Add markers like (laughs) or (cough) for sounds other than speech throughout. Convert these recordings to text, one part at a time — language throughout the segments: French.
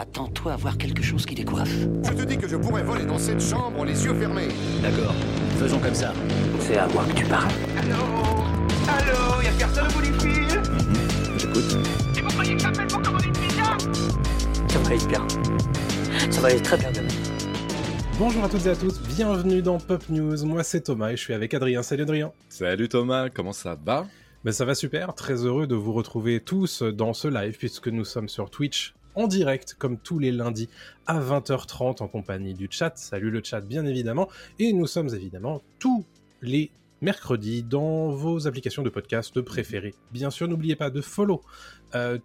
Attends-toi à voir quelque chose qui décoiffe. Je te dis que je pourrais voler dans cette chambre les yeux fermés. D'accord, faisons comme ça. C'est à moi que tu parles. Allô Allô Y'a personne au bout du fil J'écoute. Et vous croyez que j'appelle pour commander une pizza Ça va aller bien. Ça va aller très bien demain. Bonjour à toutes et à tous, bienvenue dans Pop News. Moi c'est Thomas et je suis avec Adrien. Salut Adrien. Salut Thomas, comment ça va? Ben ça va super, très heureux de vous retrouver tous dans ce live puisque nous sommes sur Twitch en direct comme tous les lundis à 20h30 en compagnie du chat. Salut le chat bien évidemment. Et nous sommes évidemment tous les mercredis dans vos applications de podcast préférées. Bien sûr, n'oubliez pas de follow euh,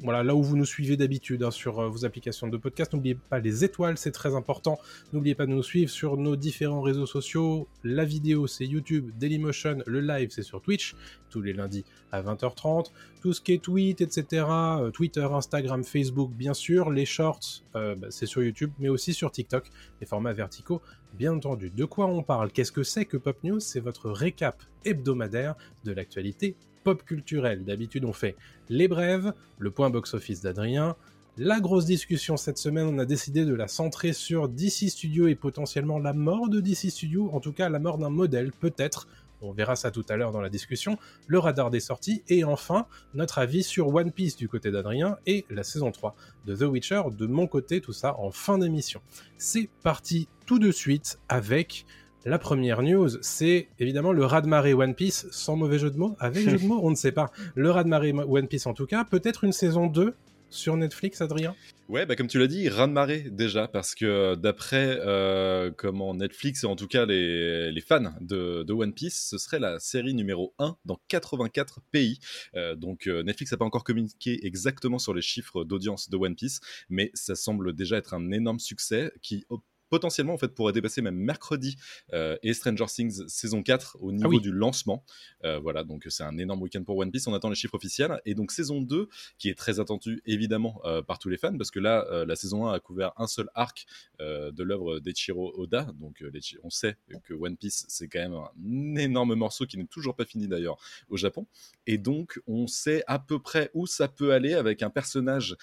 voilà, là où vous nous suivez d'habitude hein, sur euh, vos applications de podcast. N'oubliez pas les étoiles, c'est très important. N'oubliez pas de nous suivre sur nos différents réseaux sociaux. La vidéo, c'est YouTube, Dailymotion. Le live, c'est sur Twitch, tous les lundis à 20h30. Tout ce qui est tweet, etc. euh, Twitter, Instagram, Facebook, bien sûr. Les shorts, euh, bah, c'est sur YouTube, mais aussi sur TikTok. Les formats verticaux, bien entendu. De quoi on parle? Qu'est-ce que c'est que Pop News? C'est votre récap hebdomadaire de l'actualité pop culturelle. D'habitude, on fait les brèves, le point box-office d'Adrien. La grosse discussion cette semaine, on a décidé de la centrer sur DC Studio et potentiellement la mort de DC Studio, en tout cas la mort d'un modèle, peut-être. On verra ça tout à l'heure dans la discussion. Le radar des sorties et enfin notre avis sur One Piece du côté d'Adrien et la saison 3 de The Witcher de mon côté, tout ça en fin d'émission. C'est parti tout de suite avec la première news, c'est évidemment le raz-de-marée One Piece, sans mauvais jeu de mots, avec jeu de (laughs) mots, on ne sait pas. Le raz-de-marée One Piece en tout cas, peut-être une saison 2 sur Netflix, Adrien? Ouais, bah comme tu l'as dit, raz de marée déjà, parce que d'après euh, comment Netflix et en tout cas les, les fans de, de, One Piece, ce serait la série numéro 1 dans 84 pays. Euh, donc euh, Netflix n'a pas encore communiqué exactement sur les chiffres d'audience de One Piece, mais ça semble déjà être un énorme succès qui potentiellement en fait pourrait dépasser même mercredi euh, et Stranger Things saison 4 au niveau Ah oui. du lancement. Euh, voilà, donc c'est un énorme week-end pour One Piece. On attend les chiffres officiels et donc saison 2 qui est très attendue évidemment euh, par tous les fans parce que là la saison 1 a couvert un seul arc de l'œuvre d'Eiichiro Oda. Donc on sait que One Piece c'est quand même un énorme morceau qui n'est toujours pas fini d'ailleurs au Japon et donc on sait à peu près où ça peut aller avec un personnage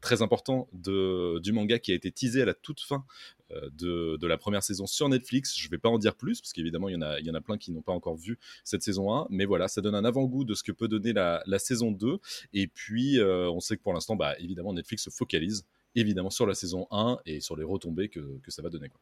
très important de, du manga qui a été teasé à la toute fin de, de la première saison sur Netflix. Je vais pas en dire plus, parce qu'évidemment, il y, en a, plein qui n'ont pas encore vu cette saison 1. Mais voilà, ça donne un avant-goût de ce que peut donner la, la saison 2. Et puis, euh, on sait que pour l'instant, bah, évidemment, Netflix se focalise évidemment sur la saison 1 et sur les retombées que, que ça va donner. Quoi.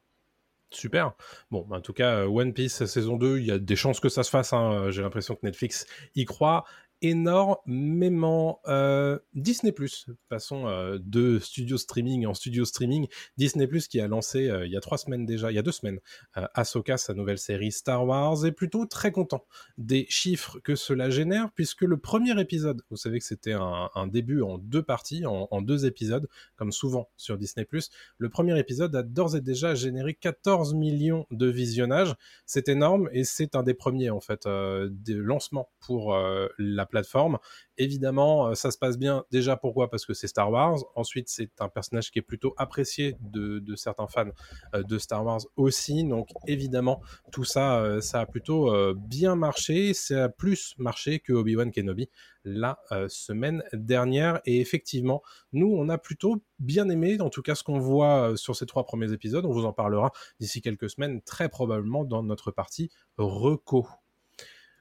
Super. Bon, en tout cas, euh, One Piece saison 2, il y a des chances que ça se fasse. hein. J'ai l'impression que Netflix y croit énormément. Euh, Disney Plus, passons euh, de studio streaming en studio streaming. Disney qui a lancé euh, il y a trois semaines déjà, il y a deux semaines, euh, Ahsoka, sa nouvelle série Star Wars, est plutôt très content des chiffres que cela génère, puisque le premier épisode, vous savez que c'était un, début en deux parties, en, deux épisodes, comme souvent sur Disney. Le premier épisode a d'ores et déjà généré 14 millions de visionnages. C'est énorme et c'est un des premiers en fait euh, de lancement pour la plateforme. Évidemment, euh, ça se passe bien. Déjà pourquoi? Parce que c'est Star Wars. Ensuite, c'est un personnage qui est plutôt apprécié de, certains fans euh, de Star Wars aussi. Donc évidemment, tout ça, euh, ça a plutôt bien marché. Ça a plus marché que Obi-Wan Kenobi la semaine dernière. Et effectivement, nous, on a plutôt bien aimé, en tout cas, ce qu'on voit sur ces trois premiers épisodes. On vous en parlera d'ici quelques semaines, très probablement dans notre partie reco.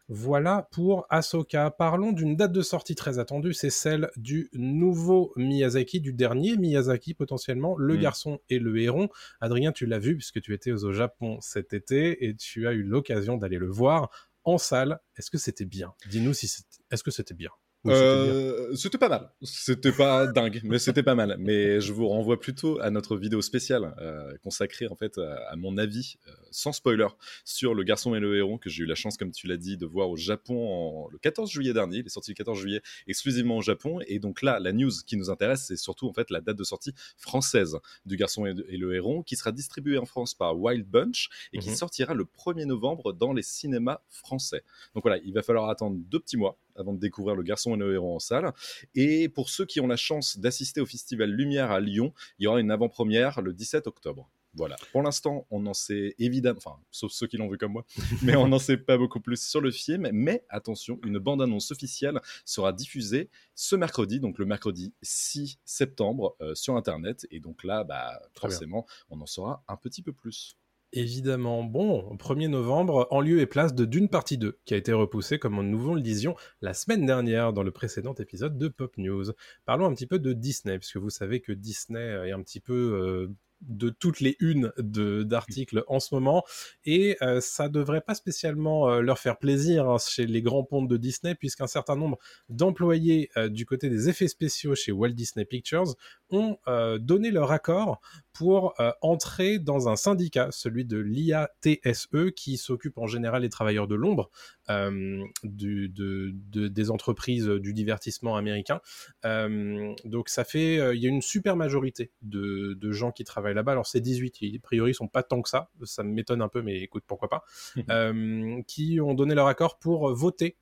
Voilà pour Ahsoka. Parlons d'une date de sortie très attendue, c'est celle du nouveau Miyazaki, du dernier Miyazaki potentiellement, Le Mm. Garçon et le Héron. Adrien, tu l'as vu puisque tu étais au Japon cet été et tu as eu l'occasion d'aller le voir en salle. Est-ce que c'était bien? Dis-nous si c'est- est-ce que c'était bien? Euh, c'était pas mal. C'était pas dingue, mais c'était pas mal. Mais je vous renvoie plutôt à notre vidéo spéciale euh, consacrée en fait à, à mon avis, euh, sans spoiler, sur Le Garçon et le Héron que j'ai eu la chance, comme tu l'as dit, de voir au Japon en- le 14 juillet dernier. Il est sorti le 14 juillet exclusivement au Japon. Et donc là, la news qui nous intéresse, c'est surtout en fait la date de sortie française du Garçon et, et le Héron, qui sera distribuée en France par Wild Bunch et qui Mhm. sortira le 1er novembre dans les cinémas français. Donc voilà, il va falloir attendre deux petits mois avant de découvrir Le Garçon et le Héron en salle. Et pour ceux qui ont la chance d'assister au festival Lumière à Lyon, il y aura une avant-première le 17 octobre. Voilà. Pour l'instant, on en sait évidemment, enfin, sauf ceux qui l'ont vu comme moi, (laughs) mais on n'en sait pas beaucoup plus sur le film. Mais attention, une bande-annonce officielle sera diffusée ce mercredi, donc le mercredi 6 septembre, euh, sur Internet. Et donc là, bah, forcément, on en saura un petit peu plus. Évidemment. Bon, 1er novembre, en lieu et place de Dune partie 2, qui a été repoussé, comme nous le disions, la semaine dernière dans le précédent épisode de Pop News. Parlons un petit peu de Disney, puisque vous savez que Disney est un petit peu euh, de toutes les unes d'articles en ce moment. Et euh, ça devrait pas spécialement euh, leur faire plaisir hein, chez les grands pontes de Disney puisqu'un certain nombre d'employés euh, du côté des effets spéciaux chez Walt Disney Pictures ont donné leur accord pour entrer dans un syndicat, celui de l'IATSE qui s'occupe en général des travailleurs de l'ombre du, de, des entreprises du divertissement américain. donc ça fait, il y a une super majorité de, de gens qui travaillent là-bas. Alors c'est 18, a priori ils sont pas tant que ça, ça m'étonne un peu, mais écoute, pourquoi pas, euh, qui ont donné leur accord pour voter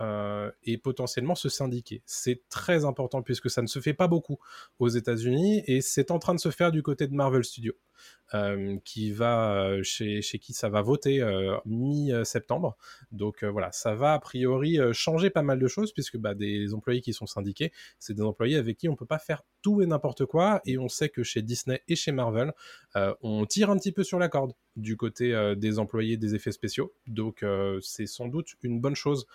euh, et potentiellement se syndiquer. C'est très important puisque ça ne se fait pas beaucoup aux États-Unis et c'est en train de se faire du côté de Marvel Studios. Euh, qui va euh, chez, qui ça va voter mi-septembre. Donc voilà, ça va a priori changer pas mal de choses puisque bah, des employés qui sont syndiqués, c'est des employés avec qui on peut pas faire tout et n'importe quoi. Et on sait que chez Disney et chez Marvel, on tire un petit peu sur la corde du côté des employés des effets spéciaux. Donc c'est sans doute une bonne chose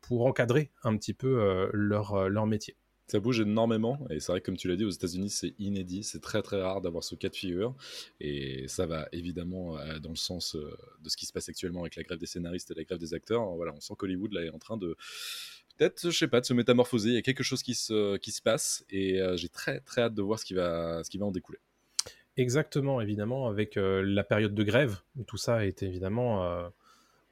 pour encadrer un petit peu leur, leur métier. Ça bouge énormément et c'est vrai que comme tu l'as dit aux États-Unis c'est inédit, c'est très très rare d'avoir ce cas de figure et ça va évidemment euh, dans le sens euh, de ce qui se passe actuellement avec la grève des scénaristes et la grève des acteurs. Voilà, on sent qu'Hollywood là est en train de peut-être je sais pas de se métamorphoser, il y a quelque chose qui se qui se passe et euh, j'ai très très hâte de voir ce qui va ce qui va en découler. Exactement, évidemment avec la période de grève, tout ça est évidemment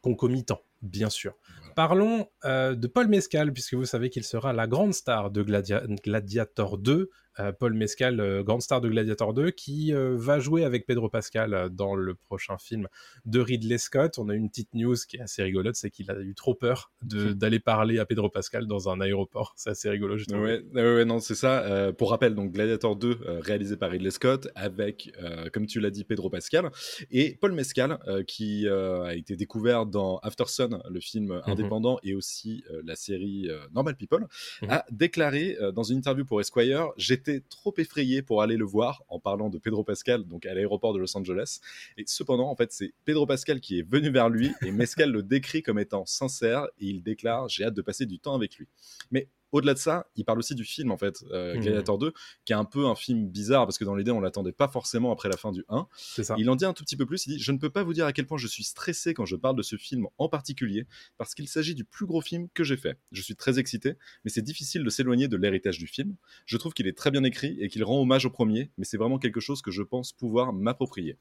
concomitant bien sûr. Parlons euh, de Paul Mescal, puisque vous savez qu'il sera la grande star de Gladiator 2 euh, Paul Mescal, euh, grande star de Gladiator 2, qui euh, va jouer avec Pedro Pascal dans le prochain film de Ridley Scott. On a une petite news qui est assez rigolote, c'est qu'il a eu trop peur d'aller parler à Pedro Pascal dans un aéroport. C'est assez rigolo, je trouve. Ouais, non, c'est ça. pour rappel, donc Gladiator 2, réalisé par Ridley Scott, avec, comme tu l'as dit, Pedro Pascal, et Paul Mescal, qui a été découvert dans After Sun, le film mhm. indépendant, et aussi la série Normal People, mhm. a déclaré dans une interview pour Esquire, j'étais trop effrayé pour aller le voir en parlant de Pedro Pascal, donc à l'aéroport de Los Angeles. Et cependant, en fait, c'est Pedro Pascal qui est venu vers lui et Mescal le décrit comme étant sincère et il déclare J'ai hâte de passer du temps avec lui. Mais au-delà de ça, il parle aussi du film, en fait, euh, hmm. Gladiator 2, qui est un peu un film bizarre, parce que dans l'idée, on l'attendait pas forcément après la fin du 1. Ça. Il en dit un tout petit peu plus, il dit « Je ne peux pas vous dire à quel point je suis stressé quand je parle de ce film en particulier, parce qu'il s'agit du plus gros film que j'ai fait. Je suis très excité, mais c'est difficile de s'éloigner de l'héritage du film. Je trouve qu'il est très bien écrit et qu'il rend hommage au premier, mais c'est vraiment quelque chose que je pense pouvoir m'approprier.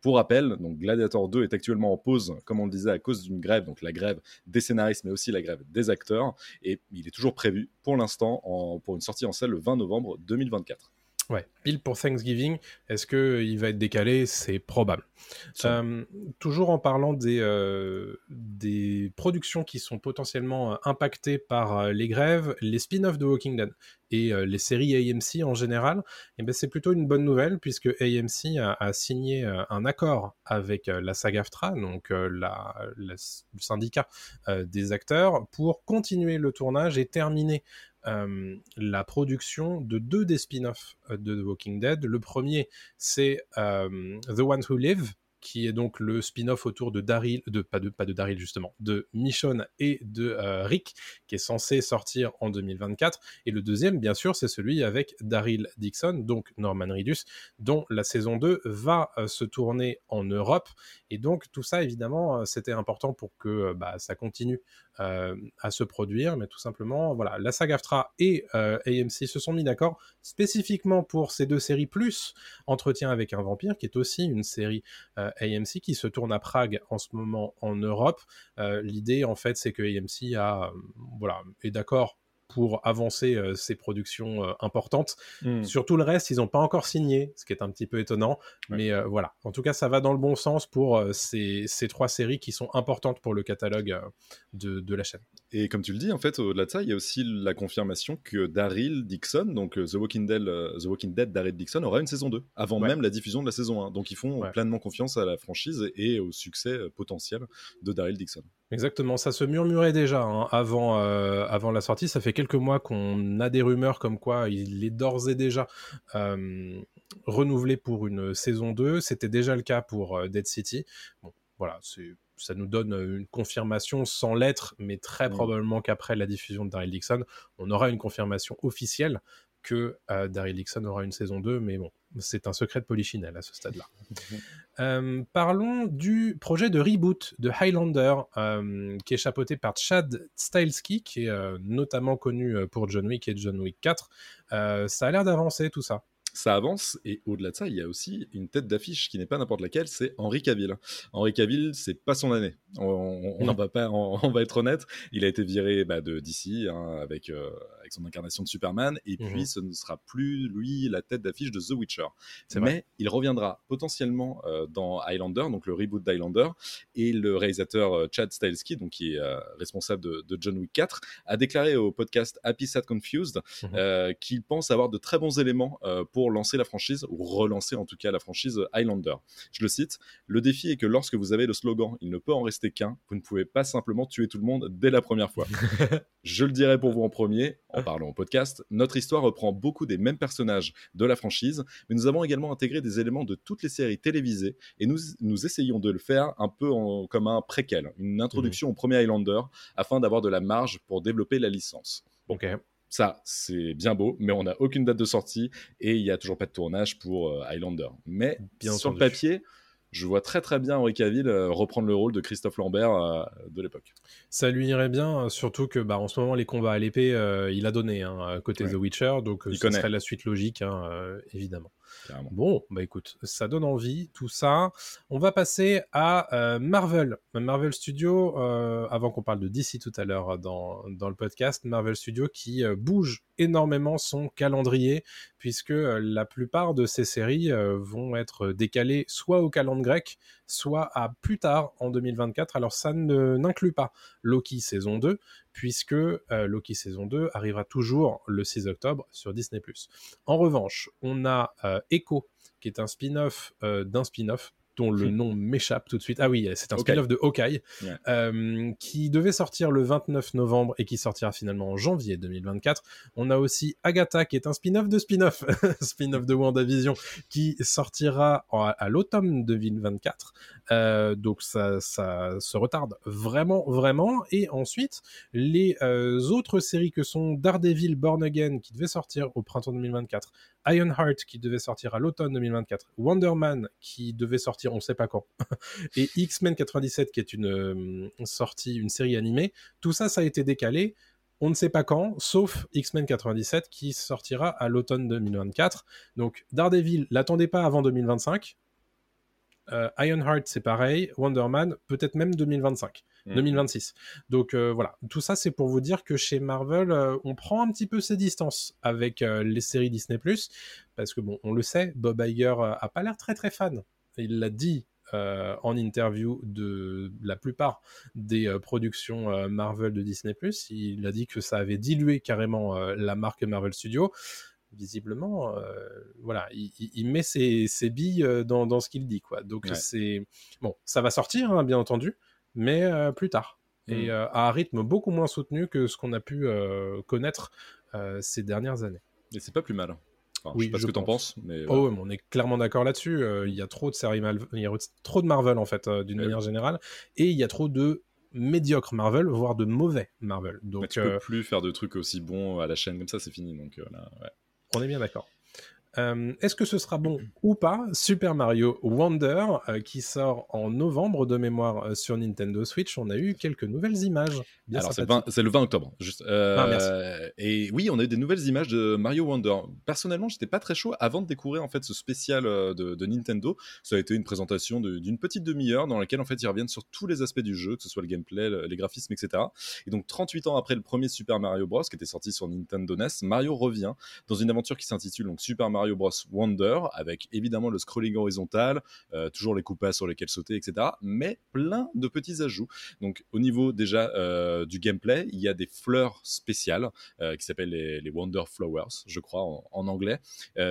Pour rappel, donc Gladiator 2 est actuellement en pause, comme on le disait, à cause d'une grève, donc la grève des scénaristes, mais aussi la grève des acteurs. Et il est toujours prévu pour l'instant pour une sortie en salle le 20 novembre 2024. Ouais, pile pour Thanksgiving. Est-ce qu'il va être décalé? C'est probable. Euh, toujours en parlant des, euh, des productions qui sont potentiellement euh, impactées par les grèves, les spin-offs de Walking Dead et les séries AMC en général, eh ben c'est plutôt une bonne nouvelle puisque AMC a, signé un accord avec la SAG-AFTRA, donc la, le syndicat des acteurs, pour continuer le tournage et terminer euh, la production de deux des spin-offs euh, de The Walking Dead. Le premier, c'est euh, The Ones Who Live, qui est donc le spin-off autour de Daryl, de pas de pas de Daryl justement, de Michonne et de Rick, qui est censé sortir en 2024. Et le deuxième, bien sûr, c'est celui avec Daryl Dixon, donc Norman Reedus, dont la saison 2 va se tourner en Europe. Et donc tout ça, évidemment, c'était important pour que bah, ça continue euh, à se produire, mais tout simplement, voilà, la saga AFTRA et euh, AMC se sont mis d'accord spécifiquement pour ces deux séries, plus Entretien avec un vampire, qui est aussi une série euh, AMC qui se tourne à Prague en ce moment en Europe. L'idée, en fait, c'est que AMC a, voilà, est d'accord pour avancer euh, ces productions euh, importantes. Hmm. Sur tout le reste, ils n'ont pas encore signé, ce qui est un petit peu étonnant. Ouais. Mais euh, voilà, en tout cas, ça va dans le bon sens pour ces, ces trois séries qui sont importantes pour le catalogue de, de la chaîne. Et comme tu le dis, en fait, au-delà de ça, il y a aussi la confirmation que Daryl Dixon, donc The Walking Dead, The Walking Dead Daryl Dixon, aura une saison 2, avant Ouais. même la diffusion de la saison 1. Donc ils font Ouais. pleinement confiance à la franchise et au succès potentiel de Daryl Dixon. Exactement, ça se murmurait déjà hein, avant, euh, avant la sortie. Ça fait quelques mois qu'on a des rumeurs comme quoi il est d'ores et déjà euh, renouvelé pour une saison 2. C'était déjà le cas pour euh, Dead City. Bon, voilà, ça nous donne euh, une confirmation sans lettre, mais très Mm. probablement qu'après la diffusion de Daryl Dixon, on aura une confirmation officielle que Daryl Dixon aura une saison 2, mais bon, c'est un secret de polichinelle à ce stade-là. Euh, parlons du projet de reboot de Highlander, euh, qui est chapeauté par Chad Stahelski, qui est euh, notamment connu pour John Wick et John Wick 4. Euh, ça a l'air d'avancer tout ça. Ça avance et au-delà de ça, il y a aussi une tête d'affiche qui n'est pas n'importe laquelle, c'est Henry Cavill. Henry Cavill, c'est pas son année. On, on- va pas, on, on va être honnête. Il a été viré bah, de DC hein, avec euh, avec son incarnation de Superman et puis Mhm. ce ne sera plus lui la tête d'affiche de The Witcher. Mais vrai. il reviendra potentiellement euh, dans Highlander, donc le reboot d'Highlander, et le réalisateur euh, Chad Stahelski, donc qui est responsable de, de John Wick 4, a déclaré au podcast Happy Sad Confused Mhm. qu'il pense avoir de très bons éléments euh, pour lancer la franchise, ou relancer en tout cas la franchise Highlander. Je le cite, le défi est que lorsque vous avez le slogan « il ne peut en rester qu'un », vous ne pouvez pas simplement tuer tout le monde dès la première fois. (laughs) Je le dirai pour vous en premier, en parlant au podcast, notre histoire reprend beaucoup des mêmes personnages de la franchise, mais nous avons également intégré des éléments de toutes les séries télévisées et nous, nous essayons de le faire un peu en- comme un préquel, une introduction au premier Highlander, afin d'avoir de la marge pour développer la licence. Ok. Ça, c'est bien beau, mais on n'a aucune date de sortie et il n'y a toujours pas de tournage pour euh, Highlander. Mais Bien sur entendu. le papier, je vois très très bien Henri Cavill euh, reprendre le rôle de Christophe Lambert euh, de l'époque. Ça lui irait bien, surtout que bah, en ce moment les combats à l'épée, euh, il a donné hein, à côté Ouais. The Witcher, donc ce serait la suite logique, hein, euh, évidemment. Bon, bah écoute, ça donne envie, tout ça. On va passer à euh, Marvel. Marvel Studio, euh, avant qu'on parle de DC tout à l'heure euh, dans, le podcast, Marvel Studio qui bouge énormément son calendrier, puisque la plupart de ces séries vont être décalées soit au calendrier grec, soit à plus tard en 2024. Alors ça n'inclut pas Loki saison 2, puisque Loki saison 2 arrivera toujours le 6 octobre sur Disney+. En revanche, on a Echo, qui est un spin-off d'un spin-off dont le nom m'échappe tout de suite. Ah oui, c'est un spin-off de Hawkeye, euh, qui devait sortir le 29 novembre et qui sortira finalement en janvier 2024. On a aussi Agatha, qui est un spin-off de spin-off, (laughs) spin-off de WandaVision, qui sortira à l'automne 2024. Euh, donc ça, ça se retarde vraiment, vraiment. Et ensuite, les euh, autres séries que sont Daredevil Born Again, qui devait sortir au printemps 2024, Ironheart, qui devait sortir à l'automne 2024, Wonder Man, qui devait sortir on ne sait pas quand, (laughs) et X-Men 97, qui est une euh, sortie, une série animée. Tout ça, ça a été décalé. On ne sait pas quand, sauf X-Men 97 qui sortira à l'automne 2024. Donc Daredevil, l'attendez pas avant 2025. Euh, Ironheart, c'est pareil. Wonder Man, peut-être même 2025, Mhm. 2026. Donc euh, voilà, tout ça c'est pour vous dire que chez Marvel, euh, on prend un petit peu ses distances avec les séries Disney+, parce que bon, on le sait, Bob Iger a pas l'air très très fan. Il l'a dit euh, en interview de la plupart des euh, productions euh, Marvel de Disney+. Il a dit que ça avait dilué carrément la marque Marvel Studios. Visiblement, euh, voilà, il, met ses, ses billes euh, dans, dans ce qu'il dit, quoi. Donc Ouais. c'est bon, ça va sortir, hein, bien entendu, mais euh, plus tard Mm. et euh, à un rythme beaucoup moins soutenu que ce qu'on a pu connaître ces dernières années. Et c'est pas plus mal. Enfin, Oui, je sais pas je ce que t'en pense. penses, mais Oh, ouais, mais on est clairement d'accord là-dessus. Euh, Il y a trop de séries Mal- il y a trop de Marvel en fait, euh, d'une Ouais. manière générale, et il y a trop de médiocres Marvel, voire de mauvais Marvel. Mais Donc tu euh, peux plus faire de trucs aussi bons à la chaîne comme ça, c'est fini. Donc là, ouais. On est bien d'accord. Euh, Est-ce que ce sera bon ou pas? Super Mario Wonder, euh, qui sort en novembre de mémoire euh, sur Nintendo Switch. On a eu quelques nouvelles images. Bien Alors c'est le, sympathiques. 20 c'est le 20 octobre. Juste. Euh, Ah, merci. Et oui, on a eu des nouvelles images de Mario Wonder. Personnellement, j'étais pas très chaud avant de découvrir en fait ce spécial de, de Nintendo. Ça a été une présentation de- d'une petite demi-heure dans laquelle en fait ils reviennent sur tous les aspects du jeu, que ce soit le gameplay, le- les graphismes, etc. Et donc 38 ans après le premier Super Mario Bros qui était sorti sur Nintendo NES, Mario revient dans une aventure qui s'intitule donc Super Mario Bros Wonder avec évidemment le scrolling horizontal, euh, toujours les coupas sur lesquels sauter, etc. Mais plein de petits ajouts. Donc au niveau déjà euh, du gameplay, il y a des fleurs spéciales euh, qui s'appellent les, les Wonder Flowers, je crois en, en anglais,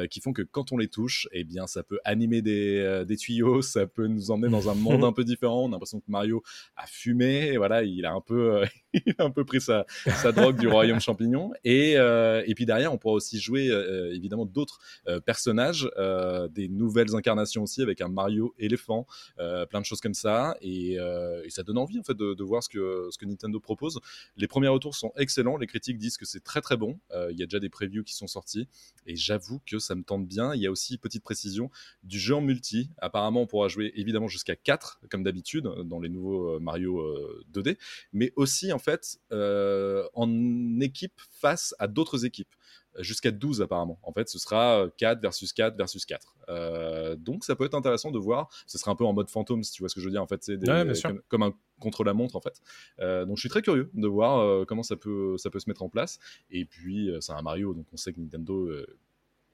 qui font que quand on les touche, eh bien ça peut animer des, des tuyaux, (laughs) ça peut nous emmener dans un (laughs) monde un peu différent. On a l'impression que Mario a fumé, et voilà, il a un peu, (laughs) il a un peu pris sa, sa drogue du royaume champignon. Et, et puis derrière, on pourra aussi jouer évidemment d'autres personnages, euh, des nouvelles incarnations aussi avec un Mario éléphant, euh, plein de choses comme ça. Et, euh, ça donne envie en fait de, voir ce que, Nintendo propose. Les premiers retours sont excellents, les critiques disent que c'est très très bon. Euh, Il y a déjà des previews qui sont sortis et j'avoue que ça me tente bien. Il y a aussi, petite précision, du jeu en multi. Apparemment, on pourra jouer évidemment jusqu'à 4 comme d'habitude dans les nouveaux euh, Mario euh, 2D, mais aussi en fait euh, en équipe face à d'autres équipes jusqu'à 12 apparemment. En fait, ce sera euh, 4 versus 4 versus 4. Euh, donc ça peut être intéressant de voir. Ce sera un peu en mode fantôme si tu vois ce que je veux dire. En fait, c'est des- Ouais, comme, comme un contre-la-montre en fait. Euh, donc je suis très curieux de voir euh, comment ça peut, ça peut se mettre en place. Et puis euh, c'est un Mario, donc on sait que Nintendo, euh,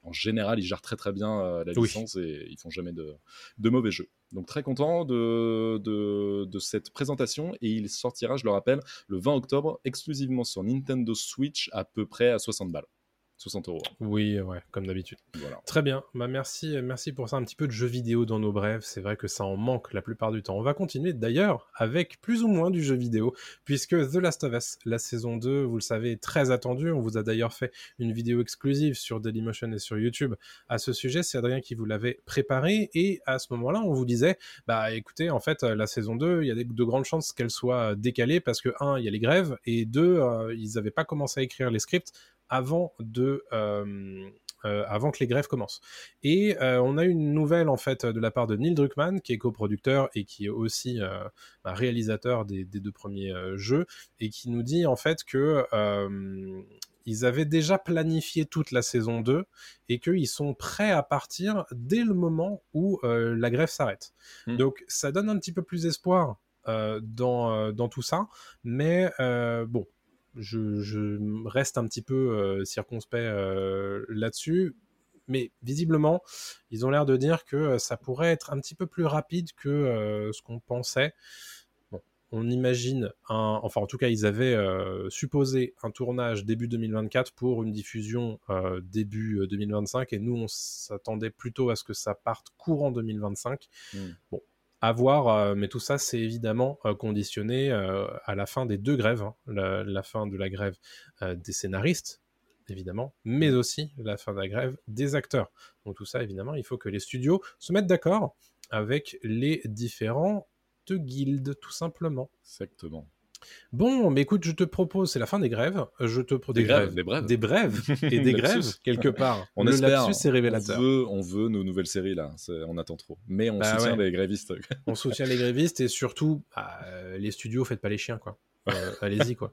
en général, ils gèrent très très bien euh, la Oui. licence et ils font jamais de, de mauvais jeux. Donc très content de, de, de cette présentation et il sortira, je le rappelle, le 20 octobre exclusivement sur Nintendo Switch à peu près à 60 balles. 60 euros. Oui, ouais, comme d'habitude. Voilà. Très bien, bah merci, merci pour ça. Un petit peu de jeux vidéo dans nos brèves, c'est vrai que ça en manque la plupart du temps. On va continuer d'ailleurs avec plus ou moins du jeu vidéo, puisque The Last of Us, la saison 2, vous le savez, est très attendue. On vous a d'ailleurs fait une vidéo exclusive sur Dailymotion et sur YouTube à ce sujet. C'est Adrien qui vous l'avait préparé, et à ce moment-là, on vous disait, bah écoutez, en fait, la saison 2, il y a de grandes chances qu'elle soit décalée, parce que, un, il y a les grèves, et deux, euh, ils n'avaient pas commencé à écrire les scripts avant de euh, euh, avant que les grèves commencent. Et euh, on a une nouvelle en fait de la part de Neil Druckmann, qui est coproducteur et qui est aussi bah, réalisateur des, des deux premiers jeux, et qui nous dit en fait que ils avaient déjà planifié toute la saison 2 et qu'ils sont prêts à partir dès le moment où euh, la grève s'arrête. Hmm. Donc ça donne un petit peu plus d'espoir euh, dans, euh, dans tout ça, mais bon, je, je reste un petit peu euh, circonspect euh, là-dessus. Mais visiblement, ils ont l'air de dire que euh, ça pourrait être un petit peu plus rapide que euh, ce qu'on pensait. Bon, on imagine un, enfin en tout cas ils avaient euh, supposé un tournage début 2024 pour une diffusion euh, début euh, 2025 et nous on s'attendait plutôt à ce que ça parte courant 2025. Mm. Bon, à voir, euh, mais tout ça c'est évidemment euh, conditionné euh, à la fin des deux grèves, hein. la, la fin de la grève des scénaristes évidemment, mais aussi la fin de la grève des acteurs. Donc tout ça évidemment, il faut que les studios se mettent d'accord avec les différentes guildes tout simplement. Exactement. Bon, mais écoute, je te propose, c'est la fin des grèves. Je te pro- Des grèves, des brèves. des brèves et des (laughs) grèves quelque part. (laughs) On Le espère. lapsus est révélateur. On veut, on veut nos nouvelles séries là. C'est- On attend trop. Mais on Bah soutient ouais. les grévistes. (laughs) On soutient les grévistes et surtout, bah, euh, les studios, faites pas les chiens quoi. Euh, Allez-y quoi.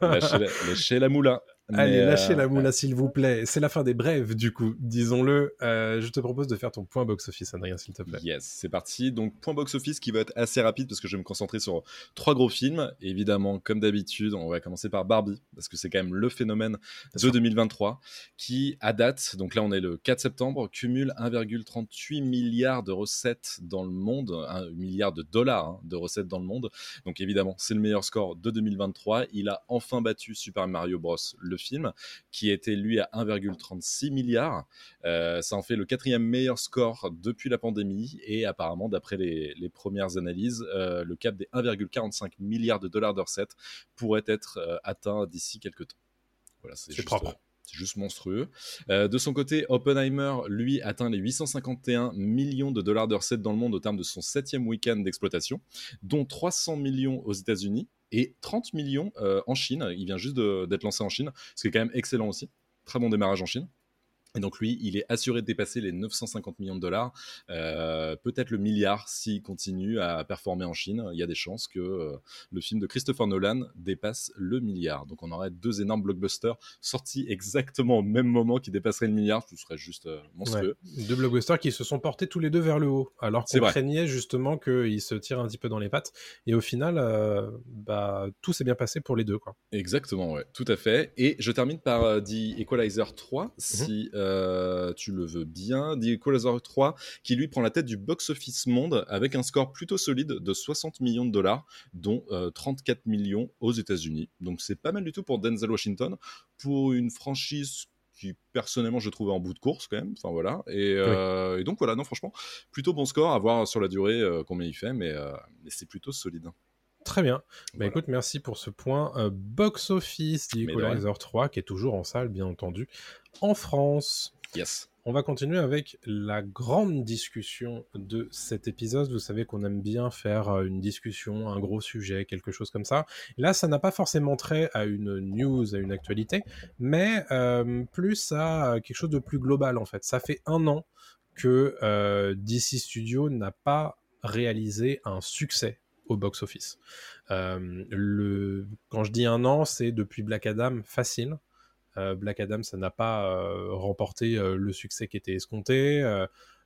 lâchez, la, lâchez la moula. Allez, Mais, lâchez euh, la moula s'il vous plaît. C'est la fin des brèves du coup, disons-le. Euh, je te propose de faire ton point box-office, Adrien, s'il te plaît. Yes, c'est parti. Donc, point box-office qui va être assez rapide parce que je vais me concentrer sur trois gros films. Évidemment, comme d'habitude, on va commencer par Barbie parce que c'est quand même le phénomène de sûr. 2023 qui, à date, donc là on est le 4 septembre, cumule 1,38 milliard de recettes dans le monde, 1 milliard de dollars hein, de recettes dans le monde. Donc, évidemment, c'est le meilleur score de 2023. Il a enfin battu Super Mario Bros, le film, qui était lui à 1,36 milliard. Euh, ça en fait le quatrième meilleur score depuis la pandémie et apparemment, d'après les, les premières analyses, euh, le cap des 1,45 milliards de dollars de recettes pourrait être euh, atteint d'ici quelques temps. Voilà, c'est propre. c'est juste monstrueux. Euh, de son côté, Oppenheimer, lui, atteint les 851 millions de dollars de recettes dans le monde au terme de son septième week-end d'exploitation, dont 300 millions aux États-Unis et 30 millions euh, en Chine. Il vient juste d'être lancé en Chine, ce qui est quand même excellent aussi. Très bon démarrage en Chine. Et donc lui, il est assuré de dépasser les 950 millions de dollars, euh, peut-être le milliard s'il continue à performer en Chine. Il y a des chances que euh, le film de Christopher Nolan dépasse le milliard. Donc on aurait deux énormes blockbusters sortis exactement au même moment qui dépasseraient le milliard. Ce serait juste euh, monstrueux. Ouais. Deux blockbusters qui se sont portés tous les deux vers le haut, alors qu'on craignait justement qu'ils se tirent un petit peu dans les pattes. Et au final, euh, bah, tout s'est bien passé pour les deux. Quoi. Exactement, ouais, tout à fait. Et je termine par The Equalizer 3, si euh, tu le veux bien. The Equalizer 3, qui lui prend la tête du box-office monde avec un score plutôt solide de 60 millions de dollars, dont euh, 34 millions aux États-Unis. Donc c'est pas mal du tout pour Denzel Washington, pour une franchise qui personnellement je trouvais en bout de course quand même. Enfin voilà. Et, euh, et donc voilà, non franchement, plutôt bon score à voir sur la durée euh, combien il fait, mais, euh, mais c'est plutôt solide. Très bien. Bah Voilà. écoute, merci pour ce point euh, box office The Equalizer 3 qui est toujours en salle, bien entendu, en France. Yes. On va continuer avec la grande discussion de cet épisode. Vous savez qu'on aime bien faire euh, une discussion, un gros sujet, quelque chose comme ça. Là, ça n'a pas forcément trait à une news, à une actualité, mais euh, plus à quelque chose de plus global en fait. Ça fait un an que euh, DC Studio n'a pas réalisé un succès au box-office. Euh, le... Quand je dis un an, c'est depuis Black Adam facile. Euh, Black Adam, ça n'a pas euh, remporté le succès qui était escompté.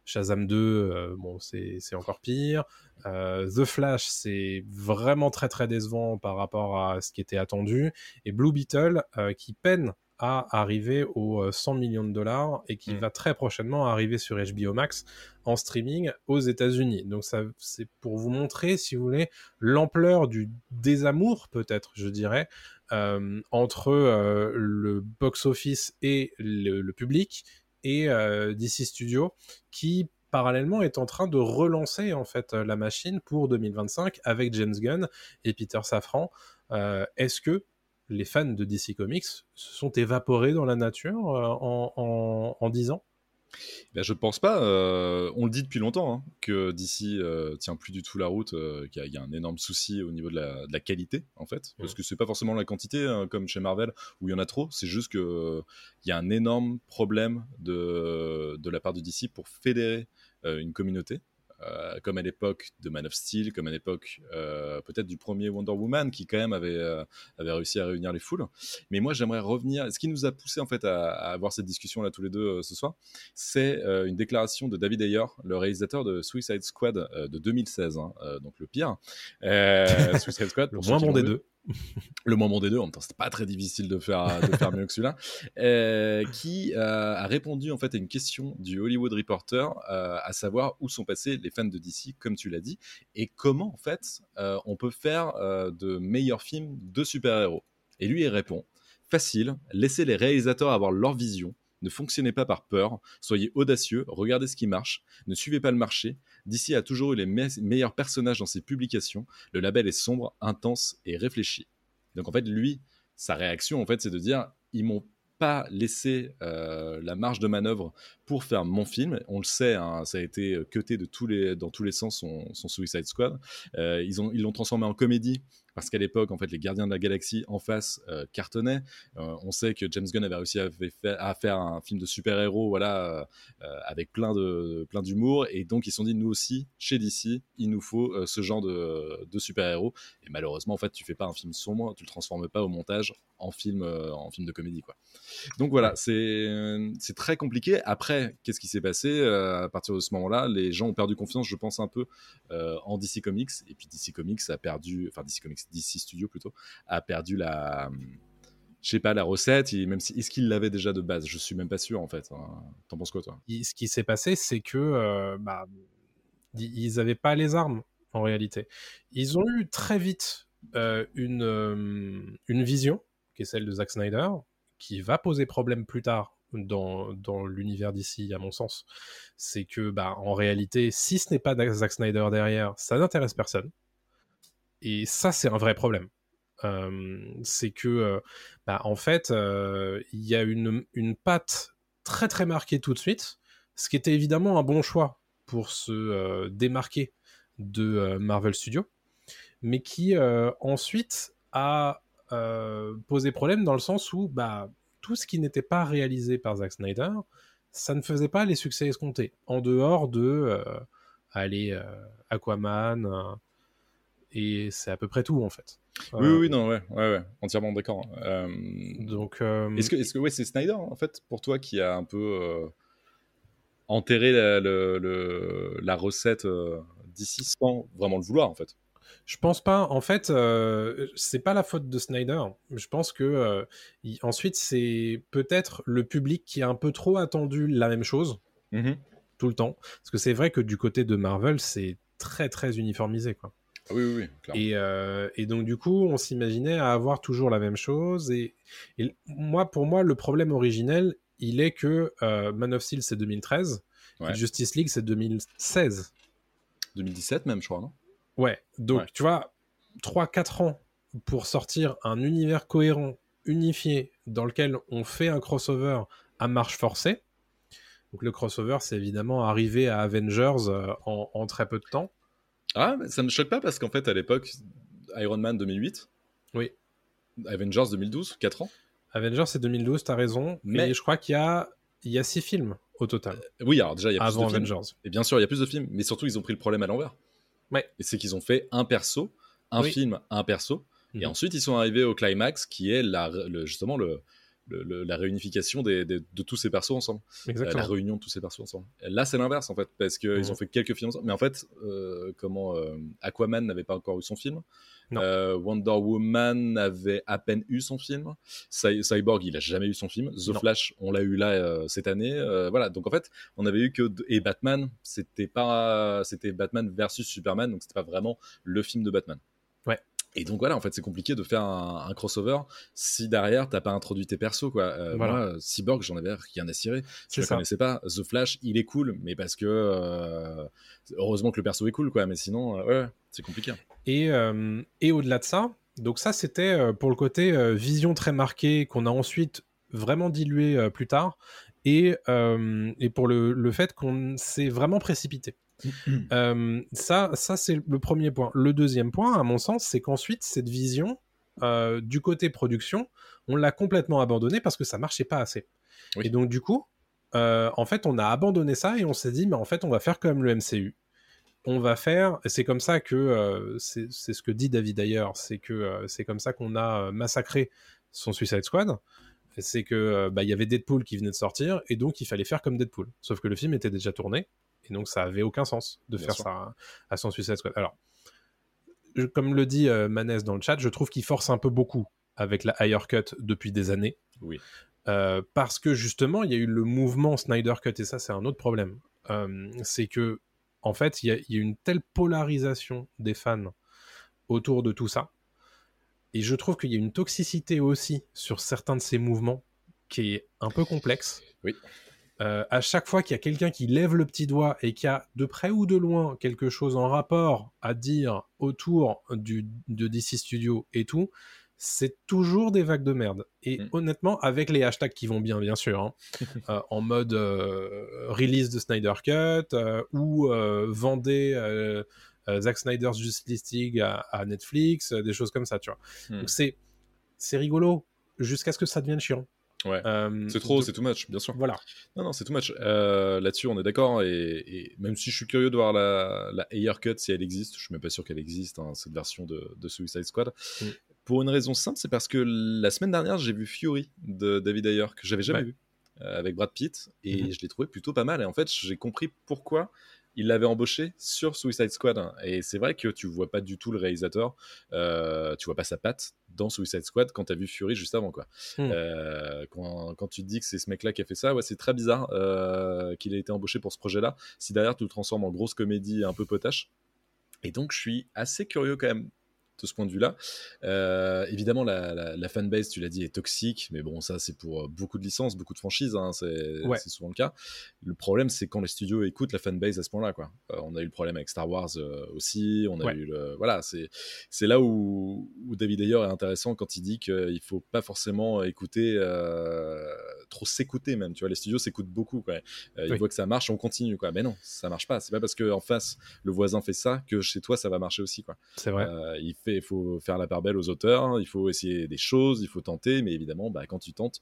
Shazam 2, euh, bon, c'est encore pire. The Flash, c'est vraiment très très décevant par rapport à ce qui était attendu. Et Blue Beetle, qui peine à arriver aux euh, 100 millions de dollars et qui Mm. va très prochainement arriver sur HBO Max en streaming aux États-Unis. Donc ça, c'est pour vous montrer, si vous voulez, l'ampleur du désamour, peut-être, je dirais, euh, entre euh, le box-office et le, le public et euh, DC Studio, qui parallèlement est en train de relancer en fait la machine pour 2025 avec James Gunn et Peter Safran. Euh, Est-ce que les fans de DC Comics se sont évaporés dans la nature euh, en, en, en 10 ans? Ben, je ne pense pas. euh, on le dit depuis longtemps hein, que d'ici euh, tient plus du tout la route, euh, qu'il y, a- il y a un énorme souci au niveau de la, de la qualité en fait, parce Mhm. que c'est pas forcément la quantité hein, comme chez Marvel où il y en a trop. C'est juste que euh, il y a un énorme problème de de la part de DC pour fédérer euh, une communauté. Euh, comme à l'époque de Man of Steel, comme à l'époque euh, peut-être du premier Wonder Woman qui quand même avait, euh, avait réussi à réunir les foules. Mais moi j'aimerais revenir, ce qui nous a poussé en fait à, à avoir cette discussion là tous les deux ce soir, c'est une déclaration de David Ayer, le réalisateur de Suicide Squad de 2016, hein, donc le pire. (laughs) Suicide Squad, Le pour moins bon des deux. Le moins bon des deux, en même temps, c'était pas très difficile de faire, de faire mieux que celui-là, (laughs) euh, qui euh, a répondu en fait à une question du Hollywood Reporter, euh, à savoir où sont passés les fans de DC, comme tu l'as dit, et comment en fait on peut faire de meilleurs films de super-héros. Et lui, il répond facile, laissez les réalisateurs avoir leur vision. Ne fonctionnez pas par peur, soyez audacieux, regardez ce qui marche, ne suivez pas le marché. DC a toujours eu les me- meilleurs personnages dans ses publications. Le label est sombre, intense et réfléchi. Donc en fait, lui, sa réaction, en fait, c'est de dire ils m'ont pas laissé euh, la marge de manœuvre pour faire mon film. On le sait, hein, ça a été cuté de tous dans tous les sens son, Suicide Squad. Euh, ils l'ont transformé en comédie parce qu'à l'époque, en fait, les Gardiens de la Galaxie en face euh, cartonnaient. Euh, on sait que James Gunn avait réussi à, fa- à faire un film de super-héros, voilà, euh, avec plein de plein d'humour, et donc ils se sont dit nous aussi, chez DC, il nous faut ce genre de, super-héros. Et malheureusement, en fait, tu fais pas un film sombre, tu le transformes pas au montage en film en film de comédie, quoi. Donc voilà, c'est c'est très compliqué. Après, qu'est-ce qui s'est passé à partir de ce moment-là? Les gens ont perdu confiance, je pense un peu en DC Comics, et puis DC Comics a perdu, enfin DC Comics, DC Studio plutôt, a perdu la, je sais pas, la recette. il- même si est-ce qu'il l'avait déjà de base? Je suis même pas sûr en fait. hein. T'en penses quoi toi? Ce qui s'est passé, c'est que euh, bah, ils n'avaient pas les armes en réalité. Ils ont eu très vite euh, une, euh, une vision, qui est celle de Zack Snyder, qui va poser problème plus tard dans, dans l'univers d'ici, à mon sens. C'est que, bah, en réalité, si ce n'est pas Zack Snyder derrière, ça n'intéresse personne. Et ça, c'est un vrai problème. Euh, c'est que, euh, bah, en fait, euh, il y a une, une patte très très marquée tout de suite, ce qui était évidemment un bon choix pour se démarquer de Marvel Studios, mais qui ensuite a posé problème dans le sens où bah, tout ce qui n'était pas réalisé par Zack Snyder ça ne faisait pas les succès escomptés. En dehors de euh, Aquaman, et c'est à peu près tout en fait. Oui, Euh, oui, non, ouais, ouais, ouais, entièrement d'accord. Euh, Donc, euh, Est-ce que, est-ce que ouais, c'est Snyder, en fait, pour toi, qui a un peu euh, enterré la, le- le- la recette euh, d'ici sans vraiment le vouloir, en fait? Je pense pas. En fait, euh, c'est pas la faute de Snyder. Je pense que euh, il- ensuite c'est peut-être le public qui a un peu trop attendu la même chose tout le temps. Parce que c'est vrai que du côté de Marvel, c'est très très uniformisé quoi. Ah Oui, oui, oui. Et, euh, et donc du coup, on s'imaginait à avoir toujours la même chose. Et, et moi, pour moi, le problème originel, il est que euh, Man of Steel c'est 2013, Ouais. et Justice League c'est 2016. 2017 même, je crois, non? Ouais, donc Ouais. tu vois, 3-4 ans pour sortir un univers cohérent, unifié, dans lequel on fait un crossover à marche forcée. Donc le crossover, c'est évidemment arrivé à Avengers euh, en, en très peu de temps. Ah, mais ça ne me choque pas parce qu'en fait, à l'époque, Iron Man 2008, Oui, Avengers 2012, 4 ans. Avengers c'est 2012, t'as raison, mais je crois qu'il y a, il y a 6 films au total, Oui, alors déjà, il y a plus de films. Avengers. Et bien sûr, il y a plus de films, mais surtout, ils ont pris le problème à l'envers. Ouais. Et c'est qu'ils ont fait un perso, un Oui. film, un perso, et Mhm. ensuite ils sont arrivés au climax, qui est la, le- justement le, le- le- la réunification des- des- de tous ces persos ensemble, Euh, la réunion de tous ces persos ensemble. Là, c'est l'inverse en fait, parce qu'ils Mhm. ont fait quelques films ensemble, mais en fait, euh, comment euh, Aquaman n'avait pas encore eu son film. Euh, Wonder Woman avait à peine eu son film. Cy- Cyborg, il a jamais eu son film. The Non. Flash, on l'a eu là cette année. Voilà, donc en fait, on avait eu que et Batman, c'était pas, c'était Batman versus Superman, donc c'était pas vraiment le film de Batman. Et donc voilà, en fait, c'est compliqué de faire un, un crossover si derrière t'as pas introduit tes persos quoi. Euh, Voilà. Moi, Cyborg, j'en avais rien à cirer. Je le connaissais pas. The Flash, il est cool, mais parce que euh, heureusement que le perso est cool quoi. Mais sinon, euh, ouais, c'est compliqué. Et, euh, et au-delà de ça, donc ça c'était euh, pour le côté euh, vision très marquée qu'on a ensuite vraiment dilué euh, plus tard, et, euh, et pour le, le fait qu'on s'est vraiment précipité. (clears throat) Euh, ça, ça c'est le premier point. Le deuxième point, à mon sens, c'est qu'ensuite cette vision euh, du côté production, on l'a complètement abandonnée parce que ça marchait pas assez. Oui. Et donc du coup, euh, en fait, on a abandonné ça et on s'est dit, mais en fait, on va faire comme le MCU on va faire, et c'est comme ça que, c'est ce que dit David d'ailleurs, c'est que c'est comme ça qu'on a massacré son Suicide Squad. C'est que bah, il y avait Deadpool qui venait de sortir, et donc il fallait faire comme Deadpool. Sauf que le film était déjà tourné, et donc ça avait aucun sens de Bien faire sûr. ça à, à son Suicide Squad. Alors, je- comme le dit euh, Manès dans le chat, je trouve qu'il force un peu beaucoup avec la higher cut depuis des années. Oui. Euh, parce que justement, il y a eu le mouvement Snyder Cut, et ça, c'est un autre problème. Euh, c'est que, en fait, il y, a- y a une telle polarisation des fans autour de tout ça. Et je trouve qu'il y a une toxicité aussi sur certains de ces mouvements qui est un peu complexe. Oui. Euh, à chaque fois qu'il y a quelqu'un qui lève le petit doigt et qui a de près ou de loin quelque chose en rapport à dire autour du, de DC Studio et tout, c'est toujours des vagues de merde. Et Mm. honnêtement, avec les hashtags qui vont bien, bien sûr, hein, (laughs) euh, en mode euh, release de Snyder Cut euh, ou vendez Zack Snyder's Justice League à, à Netflix, des choses comme ça, tu vois. Hmm. Donc c'est c'est rigolo jusqu'à ce que ça devienne chiant. Ouais. Euh, C'est trop, de- c'est too much, bien sûr. Voilà. Non, non, c'est too much. Euh, Là-dessus, on est d'accord. Et, et même si je suis curieux de voir la, la Ayer Cut, si elle existe, je suis même pas sûr qu'elle existe, hein, cette version de, de Suicide Squad. Mm. Pour une raison simple, c'est parce que la semaine dernière, j'ai vu Fury de David Ayer, que j'avais jamais Ouais. vu, euh, avec Brad Pitt, et Mhm. je l'ai trouvé plutôt pas mal. Et en fait, j'ai compris pourquoi il l'avait embauché sur Suicide Squad. Et c'est vrai que tu vois pas du tout le réalisateur, euh, tu vois pas sa patte dans Suicide Squad quand tu as vu Fury juste avant. quoi. Hmm. Euh, quand, quand tu te dis que c'est ce mec-là qui a fait ça, ouais, c'est très bizarre euh, qu'il ait été embauché pour ce projet-là. Si derrière tu le transformes en grosse comédie un peu potache. Et donc je suis assez curieux quand même de ce point de vue-là. Euh, évidemment, la, la, la fanbase, tu l'as dit, est toxique, mais bon, ça c'est pour euh, beaucoup de licences, beaucoup de franchises, hein, c'est Ouais. souvent le cas. Le problème, c'est quand les studios écoutent la fanbase à ce point-là. Quoi. Euh, on a eu le problème avec Star Wars euh, aussi, on a Ouais. eu le... Voilà, c'est là où, où David Ayer est intéressant quand il dit qu'il faut pas forcément écouter, trop s'écouter même. Tu vois, les studios s'écoutent beaucoup. Quoi. Euh, Ils voient que ça marche, on continue. Quoi. Mais non, ça marche pas. C'est pas parce qu'en face, le voisin fait ça que chez toi, ça va marcher aussi. C'est vrai. Euh, il fait, faut faire la part belle aux auteurs, il faut essayer des choses, il faut tenter, mais évidemment, bah, quand tu tentes,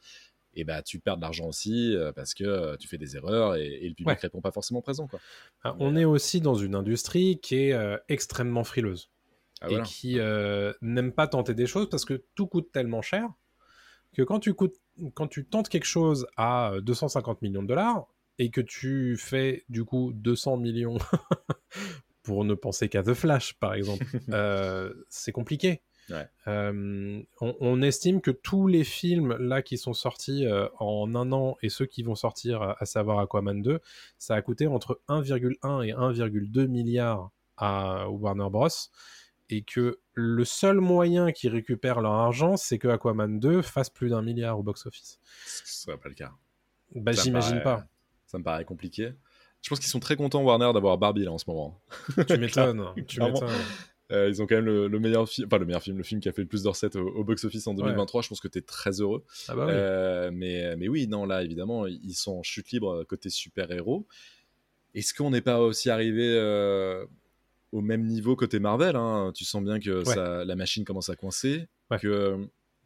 et bah tu perds de l'argent aussi euh, parce que euh, tu fais des erreurs et, et le public Ouais. répond pas forcément présent quoi. Ah, on est aussi dans une industrie qui est euh, extrêmement frileuse Ah, et voilà. qui n'aime pas tenter des choses parce que tout coûte tellement cher que quand tu, coûtes, quand tu tentes quelque chose à euh, 250 millions de dollars et que tu fais du coup 200 millions (laughs) pour ne penser qu'à The Flash par exemple, (laughs) euh, c'est compliqué. Ouais. Euh, on, on estime que tous les films là qui sont sortis euh, en un an et ceux qui vont sortir, à, à savoir Aquaman 2, ça a coûté entre 1,1 et 1,2 milliard à Warner Bros. Et que le seul moyen qu'ils récupèrent leur argent, c'est que Aquaman 2 fasse plus d'un milliard au box-office. Ce serait pas le cas. Bah, j'imagine pas. Ça me paraît compliqué. Je pense qu'ils sont très contents Warner d'avoir Barbie là en ce moment. (laughs) Tu m'étonnes. tu m'étonnes. Euh, ils ont quand même le, le meilleur film, enfin le meilleur film, le film qui a fait le plus de recettes au, au box-office en 2023. Je pense que tu es très heureux. Ah bah oui. Euh, mais, mais oui, non, là, évidemment, ils sont en chute libre côté super-héros. Est-ce qu'on n'est pas aussi arrivé euh, au même niveau côté Marvel hein Tu sens bien que Ouais. ça, la machine commence à coincer, Ouais. que euh,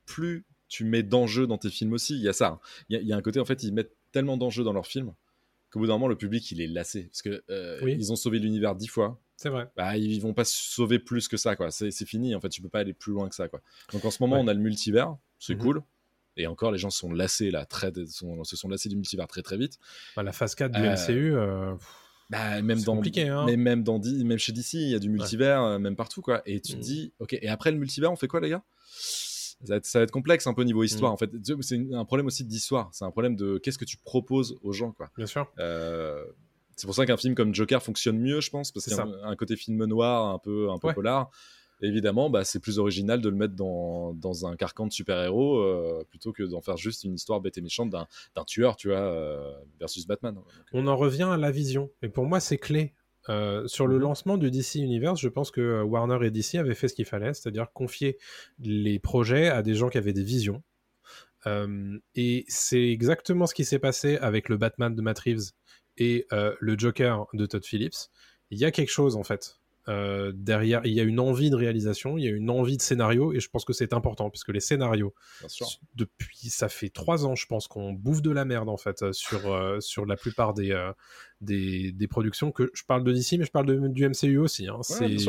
plus tu mets d'enjeux dans tes films aussi, il y a ça. hein. Il y, a- il y a un côté, en fait, ils mettent tellement d'enjeux dans leurs films qu'au bout d'un moment, le public, il est lassé. Parce que euh, Oui. ils ont sauvé l'univers dix fois. C'est vrai. Bah, ils vont pas sauver plus que ça, quoi. C'est fini, en fait, tu peux pas aller plus loin que ça, quoi. Donc en ce moment, Ouais. on a le multivers, c'est Mhm. cool. Et encore, les gens sont lassés, là, très, sont, se sont lassés du multivers très très vite. Bah, la phase 4 du Euh, MCU, euh, Bah, même dans, compliqué, hein. mais même dans, même chez DC, il y a du multivers, euh, même partout, quoi. Et tu te Mhm. dis, ok, et après le multivers, on fait quoi, les gars? Ça va, être, ça va être complexe un peu niveau histoire, Mhm. en fait. C'est un problème aussi d'histoire. C'est un problème de qu'est-ce que tu proposes aux gens, quoi. bien sûr. Euh, c'est pour ça qu'un film comme Joker fonctionne mieux, je pense, parce qu'il y a un, un côté film noir, un peu, un peu Ouais. polar. Évidemment, bah, c'est plus original de le mettre dans, dans un carcan de super-héros euh, plutôt que d'en faire juste une histoire bête et méchante d'un tueur, tu vois, euh, versus Batman. Donc, On en revient à la vision. Et pour moi, c'est clé. Euh, sur le Mhm. lancement du DC Universe, je pense que euh, Warner et DC avaient fait ce qu'il fallait, c'est-à-dire confier les projets à des gens qui avaient des visions. Euh, et c'est exactement ce qui s'est passé avec le Batman de Matt Reeves et euh, le Joker de Todd Phillips. Il y a quelque chose en fait. Euh, derrière, il y a une envie de réalisation, il y a une envie de scénario, et je pense que c'est important, puisque les scénarios, depuis ça fait trois ans je pense qu'on bouffe de la merde en fait euh, sur euh, sur la plupart des, euh, des des productions que je parle de DC mais je parle de- du MCU aussi hein.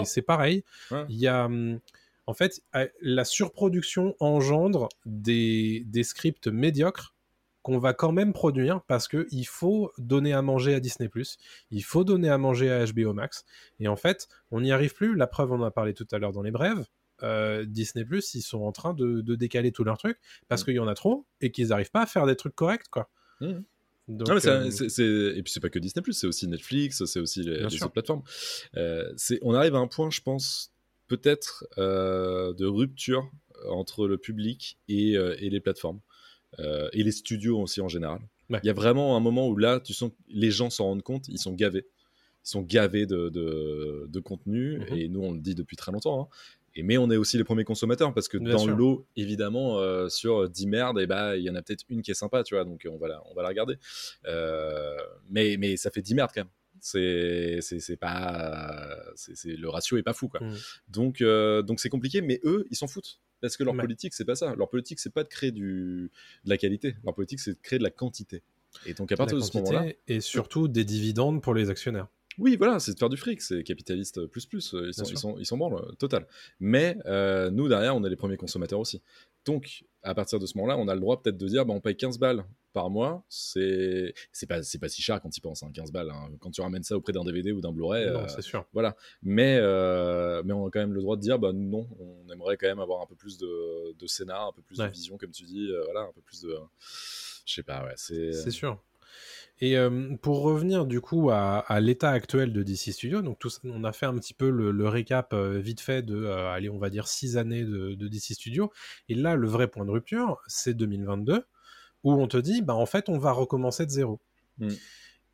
c'est pareil Ouais. il y a hum, en fait la surproduction engendre des des scripts médiocres qu'on va quand même produire parce que il faut donner à manger à Disney+, il faut donner à manger à HBO Max, et en fait, on n'y arrive plus. La preuve, on en a parlé tout à l'heure dans les brèves. Euh, Disney+, ils sont en train de, de décaler tous leurs trucs parce Mm. qu'il y en a trop et qu'ils n'arrivent pas à faire des trucs corrects, quoi. Mm. Donc, euh, Et puis c'est pas que Disney+, c'est aussi Netflix, c'est aussi les, autres plateformes. Euh, on arrive à un point, je pense, peut-être de rupture entre le public et, et les plateformes. Euh, et les studios aussi en général. Il Ouais. y a vraiment un moment où là, tu sens que les gens s'en rendent compte, ils sont gavés. Ils sont gavés de, de, de contenu, Mhm. et nous, on le dit depuis très longtemps. hein. Et, mais on est aussi les premiers consommateurs, parce que Bien dans l'eau, évidemment, euh, sur 10 merdes, bah, il y en a peut-être une qui est sympa, tu vois, donc on va la, on va la regarder. Euh, mais, mais ça fait 10 merdes quand même. C'est c'est- c'est pas. c'est c'est- le ratio est pas fou, quoi. Mm. Donc euh, donc c'est compliqué, mais eux, ils s'en foutent. Parce que leur Ouais. politique, c'est pas ça. Leur politique, c'est pas de créer du, de la qualité. Leur politique, c'est de créer de la quantité. Et donc à partir de ce moment-là, et surtout des dividendes pour les actionnaires. oui, voilà, c'est de faire du fric, c'est capitaliste plus plus, ils sont, ils sont, ils sont branlent, euh, total. Mais euh, nous, derrière, on est les premiers consommateurs aussi. Donc, à partir de ce moment-là, on a le droit peut-être de dire, bah, on paye 15 balles par mois, c'est c'est pas, c'est pas si cher quand tu y penses, hein, 15 balles. hein. Quand tu ramènes ça auprès d'un DVD ou d'un Blu-ray, non, euh, c'est sûr. voilà. Mais, euh, mais on a quand même le droit de dire, bah non, on aimerait quand même avoir un peu plus de, de scénar, un peu plus Ouais. de vision, comme tu dis, euh, voilà, un peu plus de... Je sais pas, ouais, c'est... C'est sûr. Et euh, pour revenir du coup à, à l'état actuel de DC Studio, donc tout ça- on a fait un petit peu le, le récap euh, vite fait de, euh, allez, on va dire six années de, de DC Studio. Et là, le vrai point de rupture, c'est 2022, où on te dit, bah en fait, on va recommencer de zéro. Mm.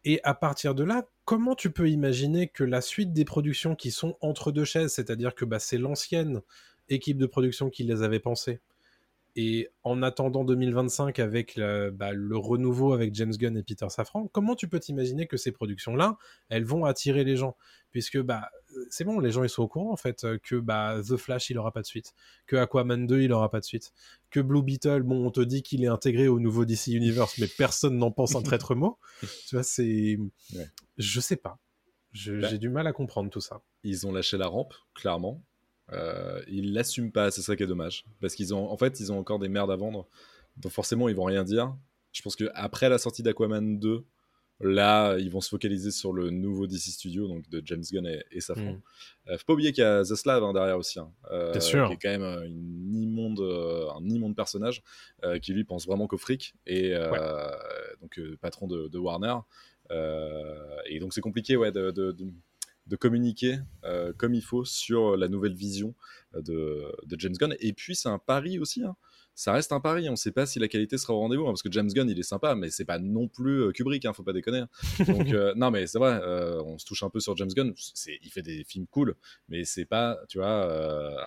Et à partir de là, comment tu peux imaginer que la suite des productions qui sont entre deux chaises, c'est-à-dire que bah, c'est l'ancienne équipe de production qui les avait pensées, Et en attendant 2025 avec le, bah, le renouveau avec James Gunn et Peter Safran, comment tu peux t'imaginer que ces productions-là, elles vont attirer les gens? Puisque bah, c'est bon, les gens ils sont au courant en fait que bah, The Flash il aura pas de suite, que Aquaman 2 il aura pas de suite, que Blue Beetle, bon, on te dit qu'il est intégré au nouveau DC Universe, mais personne n'en pense un traître mot. (laughs) tu vois, c'est. Ouais. Je sais pas. Bah. J'ai du mal à comprendre tout ça. Ils ont lâché la rampe, clairement. Euh, ils l'assument pas, c'est ça qui est dommage. Parce qu'ils ont, en fait, ils ont encore des merdes à vendre. Donc forcément, ils vont rien dire. Je pense que après la sortie d'Aquaman 2, là, ils vont se focaliser sur le nouveau DC Studio, donc de James Gunn et, et Safran. Mm. Euh, faut pas oublier qu'il y a Zaslav hein, derrière aussi, hein, euh, Bien sûr. qui est quand même une immonde, un immonde personnage qui lui pense vraiment qu'au fric et donc patron de, de Warner. Et donc c'est compliqué, ouais, de, de- de- de communiquer euh, comme il faut sur la nouvelle vision euh, de, de James Gunn. Et puis c'est un pari aussi. hein. Ça reste un pari. On ne sait pas si la qualité sera au rendez-vous hein, parce que James Gunn il est sympa, mais c'est pas non plus euh, Kubrick. Hein, faut pas déconner. (laughs) Donc euh, non, mais c'est vrai. euh, on se touche un peu sur James Gunn. C'est, il fait des films cool, mais c'est pas, tu vois,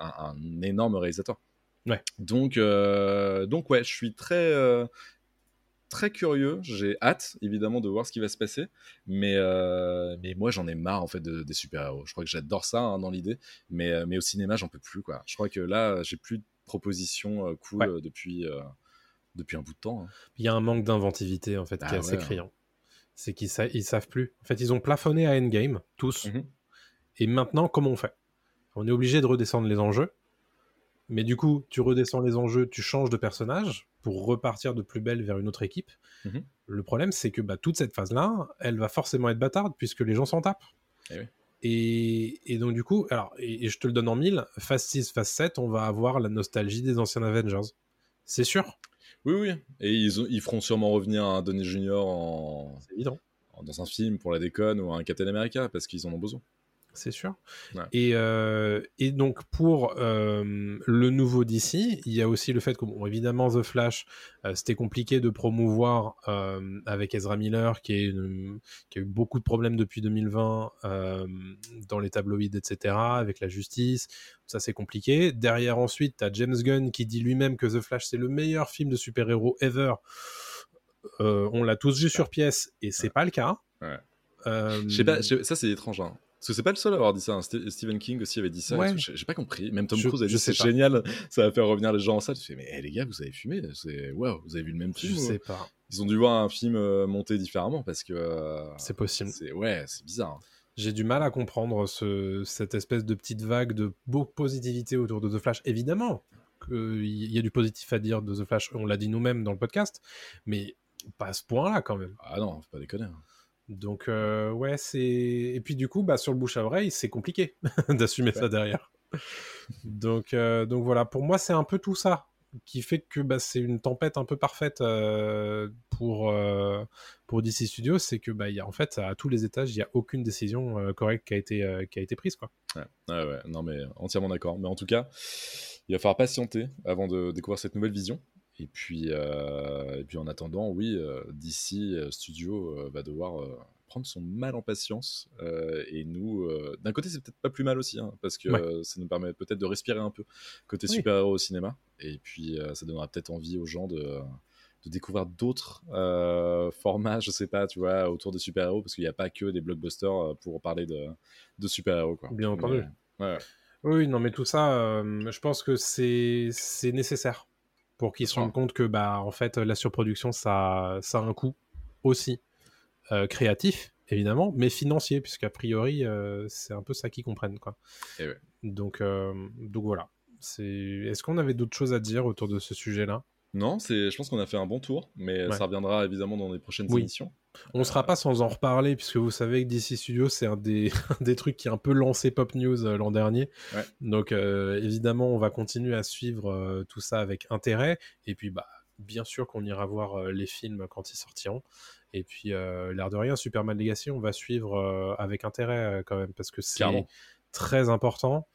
un, un énorme réalisateur. Ouais. Donc euh, donc ouais, je suis très euh, très curieux. J'ai hâte, évidemment, de voir ce qui va se passer. Mais, euh, mais moi, j'en ai marre, en fait, de- des super-héros. Je crois que j'adore ça, hein, dans l'idée. Mais, euh, mais au cinéma, j'en peux plus, quoi. Je crois que là, j'ai plus de propositions euh, cool Ouais. depuis, euh, depuis un bout de temps. hein. Il y a un manque d'inventivité en fait qui Ah assez criant. C'est qu'ils sa- ils savent plus. En fait, ils ont plafonné à Endgame, tous. Mhm. Et maintenant, comment on fait? On est obligé de redescendre les enjeux. Mais du coup, tu redescends les enjeux, tu changes de personnage pour repartir de plus belle vers une autre équipe. Mhm. Le problème, c'est que bah, toute cette phase-là, elle va forcément être bâtarde puisque les gens s'en tapent. Eh oui. Et, et donc, du coup, alors, et, et je te le donne en mille, phase 6, phase 7, on va avoir la nostalgie des anciens Avengers. C'est sûr, Oui, oui. Et ils, ont- ils feront sûrement revenir un Donny Junior en, en- dans un film pour la déconne ou un Captain America parce qu'ils en ont besoin. C'est sûr. Ouais. Et, euh, et donc pour euh, le nouveau DC, il y a aussi le fait que, bon, évidemment, The Flash, euh, c'était compliqué de promouvoir avec Ezra Miller, qui, est une- qui a eu beaucoup de problèmes depuis 2020 euh, dans les tabloïds, etc., avec la justice. Ça, c'est compliqué. Derrière, ensuite, tu as James Gunn qui dit lui-même que The Flash, c'est le meilleur film de super-héros ever. On l'a tous vu sur pièce, et c'est pas le cas. Ouais. Euh, Je sais pas, je- ça c'est étrange. hein. Parce que c'est pas le seul à avoir dit ça. hein. Ste- Stephen King aussi avait dit ça. Ouais. J'ai pas compris. Même Tom Je- Cruise a je dit c'est génial, ça va faire revenir les gens en salle. Tu fais, mais eh, les gars, vous avez fumé. Waouh, vous avez vu le même Je film. ou- sais pas. Ils ont dû voir un film euh, monté différemment parce que. euh, C'est possible. ouais, c'est bizarre. hein. J'ai du mal à comprendre ce, cette espèce de petite vague de beau positivité autour de The Flash. Évidemment qu'il y a du positif à dire de The Flash, on l'a dit nous-mêmes dans le podcast, mais pas à ce point-là quand même. Ah non, faut pas déconner. hein. Donc, euh, ouais, c'est. Et puis, du coup, bah, sur le bouche à oreille, c'est compliqué (laughs) d'assumer ça derrière. donc, euh, donc, voilà, pour moi, c'est un peu tout ça qui fait que bah, c'est une tempête un peu parfaite euh, pour, pour DC Studios. C'est que, bah, il y a, en fait, à tous les étages, il n'y a aucune décision correcte qui a, été, qui a été prise. Quoi. Ouais, ouais, ouais, non mais entièrement d'accord. Mais en tout cas, il va falloir patienter avant de découvrir cette nouvelle vision. Et puis, euh, et puis en attendant, oui, euh, d'ici Studio euh, va devoir prendre son mal en patience. euh, et nous, euh, d'un côté, c'est peut-être pas plus mal aussi, hein, parce que Ouais. euh, ça nous permet peut-être de respirer un peu côté Oui. super-héros au cinéma. Et puis, ça donnera peut-être envie aux gens de, de découvrir d'autres formats, je sais pas, tu vois, autour des super-héros, parce qu'il n'y a pas que des blockbusters pour parler de, de super-héros. Bien entendu. Ouais. Oui, non, mais tout ça, je pense que c'est nécessaire pour qu'ils se rendent compte que, bah, en fait, la surproduction, ça, ça a un coût aussi euh, créatif, évidemment, mais financier, puisqu'a priori, euh, c'est un peu ça qu'ils comprennent, quoi. Eh ouais. Donc, euh, donc voilà. C'est. Est-ce qu'on avait d'autres choses à dire autour de ce sujet-là? Non, c'est, je pense qu'on a fait un bon tour, mais Ouais. ça reviendra évidemment dans les prochaines Oui. émissions. On ne sera pas sans en reparler, puisque vous savez que DC Studios, c'est un des, (laughs) un des trucs qui a un peu lancé Pop News euh, l'an dernier. Ouais. Donc, euh, évidemment, on va continuer à suivre euh, tout ça avec intérêt. Et puis, bah, bien sûr qu'on ira voir euh, les films quand ils sortiront. Et puis, euh, l'air de rien, Superman Legacy, on va suivre euh, avec intérêt euh, quand même, parce que c'est très important.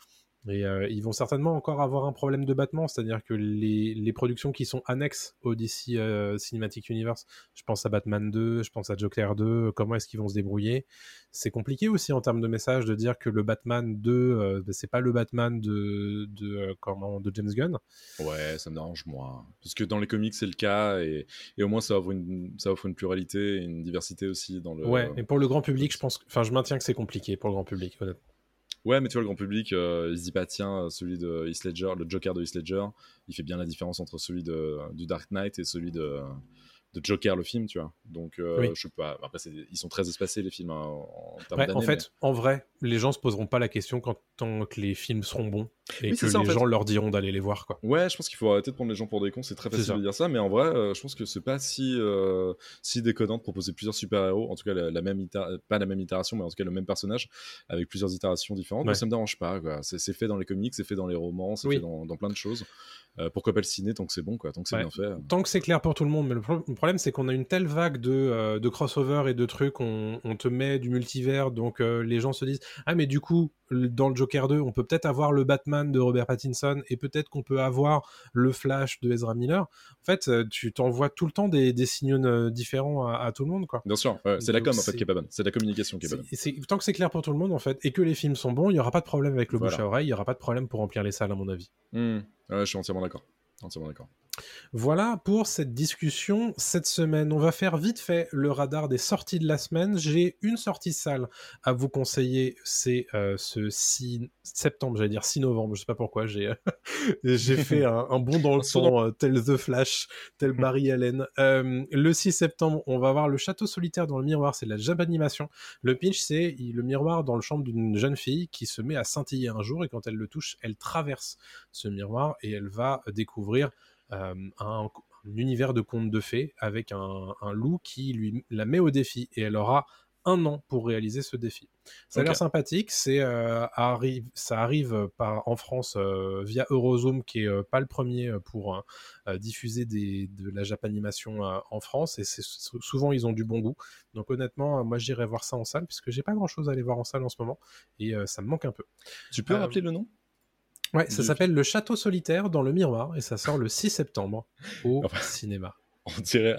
Et euh, ils vont certainement encore avoir un problème de battement, c'est-à-dire que les, les productions qui sont annexes au DC euh, Cinematic Universe, je pense à Batman 2, je pense à Joker 2, comment est-ce qu'ils vont se débrouiller? C'est compliqué aussi en termes de message de dire que le Batman 2, euh, ben, c'est pas le Batman de, de, euh, comment, de James Gunn. Ouais, ça me dérange moi. Parce que dans les comics, c'est le cas, et, et au moins ça offre, une, ça offre une pluralité et une diversité aussi dans le. Ouais, mais pour le grand public, je pense, enfin, je maintiens que c'est compliqué pour le grand public, honnêtement. Ouais, mais tu vois, le grand public, euh, il se dit pas, tiens, celui de Heath Ledger, le Joker de Heath Ledger, il fait bien la différence entre celui de, du Dark Knight et celui de, de Joker, le film, tu vois. Donc, euh, Oui. je sais pas. Après, ils sont très espacés, les films, hein, en, en termes Ouais, d'années. en fait, en vrai, les gens se poseront pas la question quand tant que les films seront bons et Oui, que en les fait. gens leur diront d'aller les voir, quoi. mais- Ouais, je pense qu'il faut arrêter de prendre les gens pour des cons. C'est très facile de dire ça, mais en vrai, euh, je pense que c'est pas si, euh, si déconnant de proposer plusieurs super-héros. En tout cas, la, la même pas la même itération, mais en tout cas le même personnage avec plusieurs itérations différentes. Moi, Ouais. ça me dérange pas. quoi. C'est fait dans les comics, c'est fait dans les romans, c'est Oui. fait dans, dans plein de choses. Euh, pourquoi pas le ciné tant que c'est bon, quoi, tant que c'est Ouais. bien fait. Tant que c'est clair pour tout le monde, mais le, pro- le problème c'est qu'on a une telle vague de, euh, de crossover et de trucs, on, on te met du multivers, donc euh, les gens se disent ah mais du coup dans le Joker 2 on peut peut-être avoir le Batman de Robert Pattinson et peut-être qu'on peut avoir le Flash de Ezra Miller. En fait, euh, tu t'envoies tout le temps des, des signaux euh, différents à, à tout le monde quoi. Bien sûr, ouais, c'est la com en fait qui est pas bonne. C'est la communication qui est pas bonne. tant que c'est clair pour tout le monde en fait et que les films sont bons, il y aura pas de problème avec le Voilà. bouche à oreille, il y aura pas de problème pour remplir les salles à mon avis. Ouais, je suis entièrement d'accord. Entièrement d'accord. Voilà pour cette discussion cette semaine. On va faire vite fait le radar des sorties de la semaine. J'ai une sortie salle à vous conseiller. C'est euh, ce 6 septembre, j'allais dire 6 novembre. Je sais pas pourquoi. J'ai (laughs) j'ai fait un, un bond dans le temps, euh, tel The Flash, tel (laughs) Barry Allen. Euh, le 6 septembre, on va voir le château solitaire dans le miroir. C'est de la Japanimation. Le pitch, c'est le miroir dans le chambre d'une jeune fille qui se met à scintiller un jour et quand elle le touche, elle traverse ce miroir et elle va découvrir euh, un, un univers de contes de fées avec un, un loup qui lui la met au défi et elle aura un an pour réaliser ce défi. Ça a l'air sympathique, c'est euh, arrive, ça arrive par, en France euh, via Eurozoom qui est euh, pas le premier euh, pour euh, euh, diffuser des, de la japanimation euh, en France et c'est souvent ils ont du bon goût. Donc honnêtement, euh, moi j'irai voir ça en salle puisque j'ai pas grand chose à aller voir en salle en ce moment et euh, ça me manque un peu. Tu peux Euh, rappeler le nom? Ouais, ça Du- s'appelle Le Château solitaire dans le miroir et ça sort le 6 septembre au (laughs) Enfin, cinéma. On dirait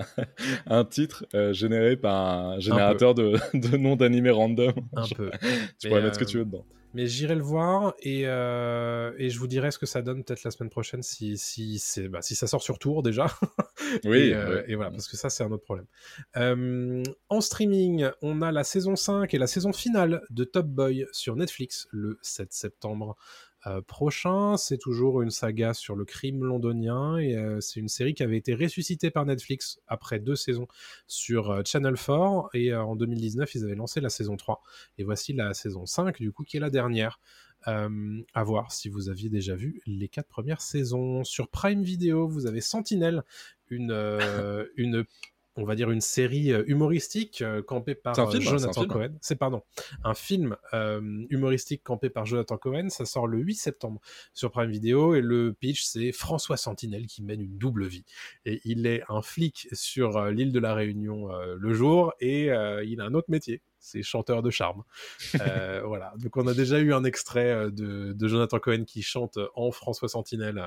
un titre euh, généré par un générateur de, de noms d'animés random. Un peu. (laughs) Tu pourrais mettre ce que euh, tu veux dedans. Mais j'irai le voir et, euh, et je vous dirai ce que ça donne peut-être la semaine prochaine si, si, bah, si ça sort sur tour déjà. (laughs) Oui, et, euh, ouais. et voilà, parce que ça, c'est un autre problème. Euh, en streaming, on a la saison 5 et la saison finale de Top Boy sur Netflix le 7 septembre euh, prochain. C'est toujours une saga sur le crime londonien et euh, c'est une série qui avait été ressuscitée par Netflix après deux saisons sur euh, Channel 4 et en 2019, ils avaient lancé la saison 3. Et voici la saison 5, du coup, qui est la dernière. À voir si vous aviez déjà vu les quatre premières saisons. Sur Prime Video, vous avez Sentinelle, une, (laughs) une on va dire une série euh, humoristique euh, campée par euh, film, hein, Jonathan. Cohen. C'est pardon, un film euh, humoristique campé par Jonathan Cohen. Ça sort le 8 septembre sur Prime Video et le pitch c'est François Sentinelle qui mène une double vie et il est un flic sur l'île de la Réunion euh, le jour et euh, il a un autre métier, c'est chanteur de charme. Euh, (laughs) voilà, donc on a déjà eu un extrait euh, de, de Jonathan Cohen qui chante en François Sentinelle.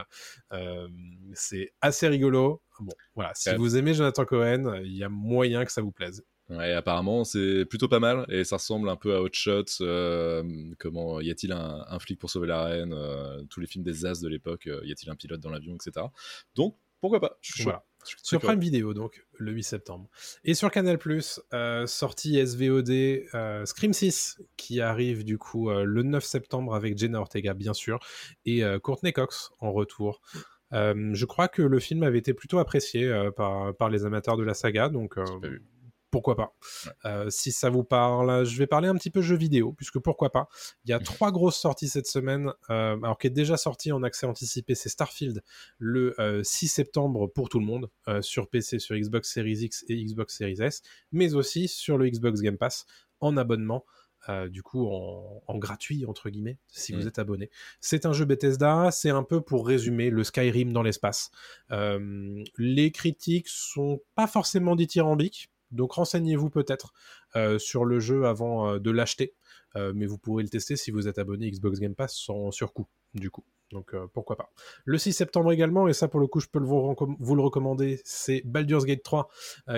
Euh, c'est assez rigolo. Bon, voilà, si Ouais. vous aimez Jonathan Cohen, il y a moyen que ça vous plaise. Ouais, apparemment, c'est plutôt pas mal et ça ressemble un peu à Hot Shots. euh, comment y a-t-il un, un flic pour sauver la reine Tous les films des As de l'époque, y a-t-il un pilote dans l'avion, etc. Donc, pourquoi pas Je suis. Voilà. Sur. Prime Video, donc, le 8 septembre. Et sur Canal+, euh, sortie SVOD euh, Scream 6, qui arrive du coup euh, le 9 septembre avec Jenna Ortega, bien sûr, et Courtney Cox en retour. Je crois que le film avait été plutôt apprécié par, par les amateurs de la saga, donc euh, pourquoi pas. Euh, si ça vous parle, je vais parler un petit peu jeux vidéo, puisque pourquoi pas. Il y a (laughs) trois grosses sorties cette semaine, euh, alors qui est déjà sorti en accès anticipé, c'est Starfield le euh, 6 septembre pour tout le monde, euh, sur PC, sur Xbox Series X et Xbox Series S, mais aussi sur le Xbox Game Pass en abonnement. euh, du coup, en, en gratuit, entre guillemets, si vous Mm. êtes abonné. C'est un jeu Bethesda, c'est un peu pour résumer le Skyrim dans l'espace. Euh, les critiques sont pas forcément dithyrambiques, Donc renseignez-vous peut-être sur le jeu avant de l'acheter. mais vous pourrez le tester si vous êtes abonné Xbox Game Pass sans surcoût, du coup. Donc pourquoi pas. Le 6 septembre également, et ça pour le coup je peux vous, le recommander, c'est Baldur's Gate 3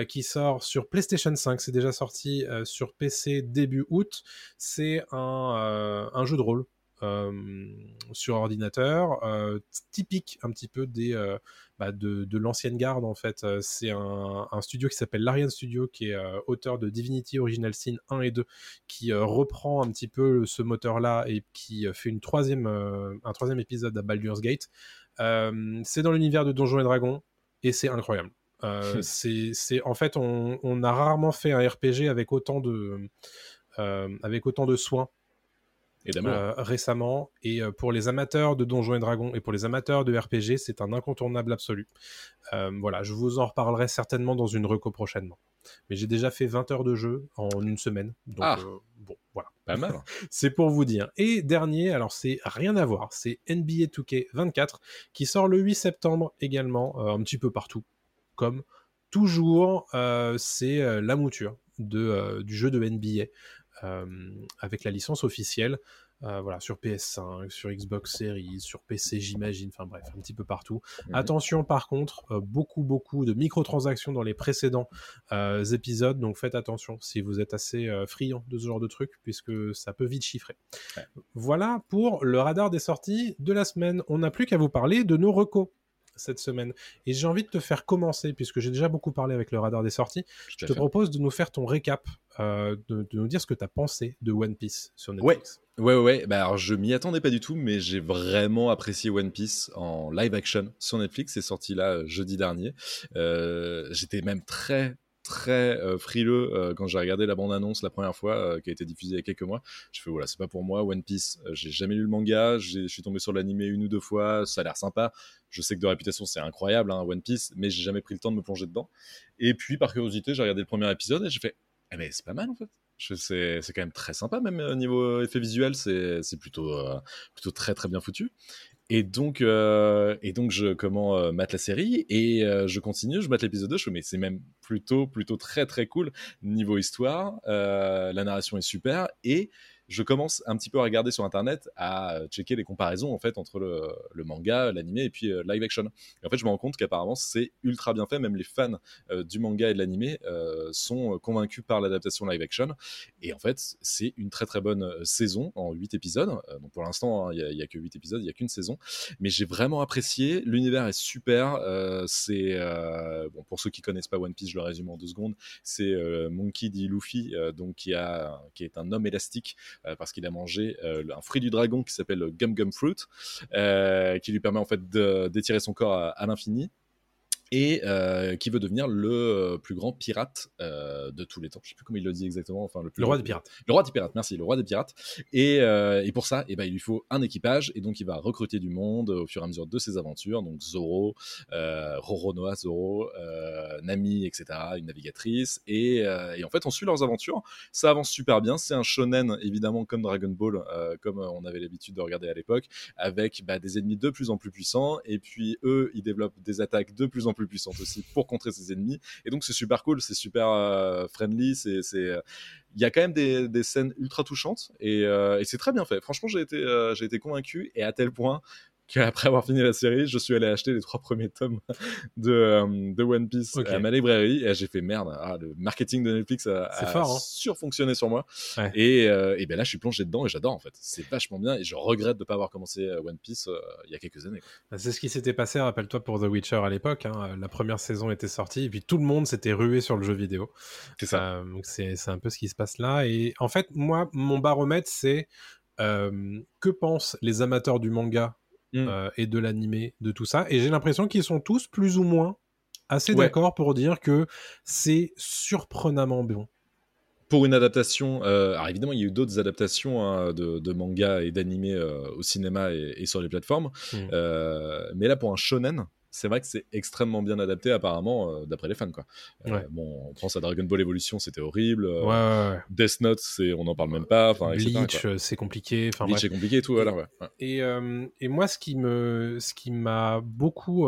qui sort sur PlayStation 5. C'est déjà sorti sur PC début août. C'est un, jeu de rôle euh, sur ordinateur, euh, typique un petit peu des, euh, bah, de, de l'ancienne garde en fait. C'est un, un, studio qui s'appelle Larian Studio, qui est auteur de Divinity Original Sin 1 et 2, qui reprend un petit peu ce moteur-là et qui fait une troisième, un troisième épisode à Baldur's Gate. c'est dans l'univers de Donjons et Dragons et c'est incroyable. Euh, c'est en fait on, on, a rarement fait un RPG avec autant de euh, avec autant de soins euh, récemment. Et euh, pour les amateurs de Donjons et Dragons et pour les amateurs de RPG, c'est un incontournable absolu. Euh, voilà, je vous en reparlerai certainement dans une reco prochainement. Mais j'ai déjà fait 20 heures de jeu en une semaine. Donc, ah. bon, voilà. Pas mal. (laughs) c'est pour vous dire. Et dernier, alors c'est rien à voir, c'est NBA 2K 24 qui sort le 8 septembre également, un petit peu partout. Comme toujours, c'est la mouture de, du jeu de NBA. Euh, avec la licence officielle. Euh, voilà, sur PS5, sur Xbox Series, sur PC, j'imagine, enfin bref, un petit peu partout. Mhm. Attention, par contre, euh, beaucoup, beaucoup de microtransactions dans les précédents épisodes, donc faites attention si vous êtes assez friand de ce genre de truc, puisque ça peut vite chiffrer. Voilà pour le radar des sorties de la semaine. On n'a plus qu'à vous parler de nos recos cette semaine. Et j'ai envie de te faire commencer, puisque j'ai déjà beaucoup parlé avec le radar des sorties. Je te propose de nous faire ton récap, euh, de, nous dire ce que tu as pensé de One Piece sur Netflix. Ouais, ouais, ouais. Bah, alors, je m'y attendais pas du tout, mais j'ai vraiment apprécié One Piece en live action sur Netflix. C'est sorti là euh, jeudi dernier. Euh, j'étais même très très euh, frileux euh, quand j'ai regardé la bande-annonce la première fois euh, qui a été diffusée il y a quelques mois. Je fais voilà, c'est pas pour moi. One Piece, j'ai jamais lu le manga, je suis tombé sur l'animé une ou deux fois, ça a l'air sympa. Je sais que de réputation c'est incroyable, hein, One Piece, mais j'ai jamais pris le temps de me plonger dedans. Et puis par curiosité, j'ai regardé le premier épisode et j'ai fait, eh mais c'est pas mal en fait. C'est quand même très sympa, même au niveau effet visuel, c'est plutôt, plutôt très très bien foutu. Et donc, euh, et donc je comment euh, mate la série et euh, je continue, je mate l'épisode 2, je fais, mais c'est même plutôt plutôt très très cool niveau histoire, la narration est super et je commence un petit peu à regarder sur internet, à checker les comparaisons en fait entre le, manga, l'animé et puis euh, live action. Et en fait, je me rends compte qu'apparemment c'est ultra bien fait. Même les fans euh, du manga et de l'animé euh, sont convaincus par l'adaptation live action. Et en fait, c'est une très très bonne saison en 8 épisodes. donc pour l'instant, hein, il n'y a, que 8 épisodes, il n'y a qu'une saison. Mais j'ai vraiment apprécié. L'univers est super. c'est bon pour ceux qui connaissent pas One Piece, je le résume en deux secondes. C'est Monkey D. Luffy, donc qui a qui est un homme élastique euh, parce qu'il a mangé euh, un fruit du dragon qui s'appelle Gum Gum Fruit, euh, qui lui permet en fait d'étirer son corps à l'infini et euh, qui veut devenir le euh, plus grand pirate euh, de tous les temps. Je sais plus comment il le dit exactement. Enfin, le, roi des pirates. Le roi des pirates, merci, le roi des pirates. Et, et pour ça, eh ben, il lui faut un équipage, et donc il va recruter du monde au fur et à mesure de ses aventures. Donc Zoro, Roronoa, Zoro, Nami, etc., une navigatrice. Et, et, en fait, on suit leurs aventures. Ça avance super bien. C'est un shonen, évidemment, comme Dragon Ball, comme on avait l'habitude de regarder à l'époque, avec bah, des ennemis de plus en plus puissants. Et puis eux, ils développent des attaques de plus en plus puissante aussi pour contrer ses ennemis. Et donc c'est super cool, c'est super euh, friendly, c'est euh, il y a quand même des, des scènes ultra touchantes et, euh, et c'est très bien fait. Franchement, j'ai été, j'ai été convaincu et à tel point qu'après avoir fini la série, je suis allé acheter les trois premiers tomes (laughs) de, euh, de One Piece à ma librairie et j'ai fait merde. Ah, le marketing de Netflix a, hein. surfonctionné sur moi. Et, euh, et ben là, je suis plongé dedans et j'adore en fait. C'est vachement bien et je regrette de ne pas avoir commencé euh, One Piece il y a quelques années. Bah, c'est ce qui s'était passé, rappelle-toi, pour The Witcher à l'époque. Hein. La première saison était sortie et puis tout le monde s'était rué sur le jeu vidéo. C'est ça. c'est un peu ce qui se passe là. Et en fait, moi, mon baromètre, c'est que pensent les amateurs du manga Mm. Euh, et de l'animé, de tout ça. Et j'ai l'impression qu'ils sont tous plus ou moins assez d'accord pour dire que c'est surprenamment bon. Pour une adaptation, euh, alors évidemment, il y a eu d'autres adaptations hein, de, manga et d'animé euh, au cinéma et, sur les plateformes, mm. mais là, pour un shonen, c'est vrai que c'est extrêmement bien adapté apparemment euh, d'après les fans quoi. Euh, Ouais. Bon, on pense à Dragon Ball Evolution, c'était horrible. euh, Ouais, ouais, ouais. Death Note, c'est on n'en parle même pas. Enfin, Bleach, euh, c'est compliqué. Enfin, Bleach bref. est compliqué et tout. Voilà. Et, euh, et moi, ce qui me, ce qui m'a beaucoup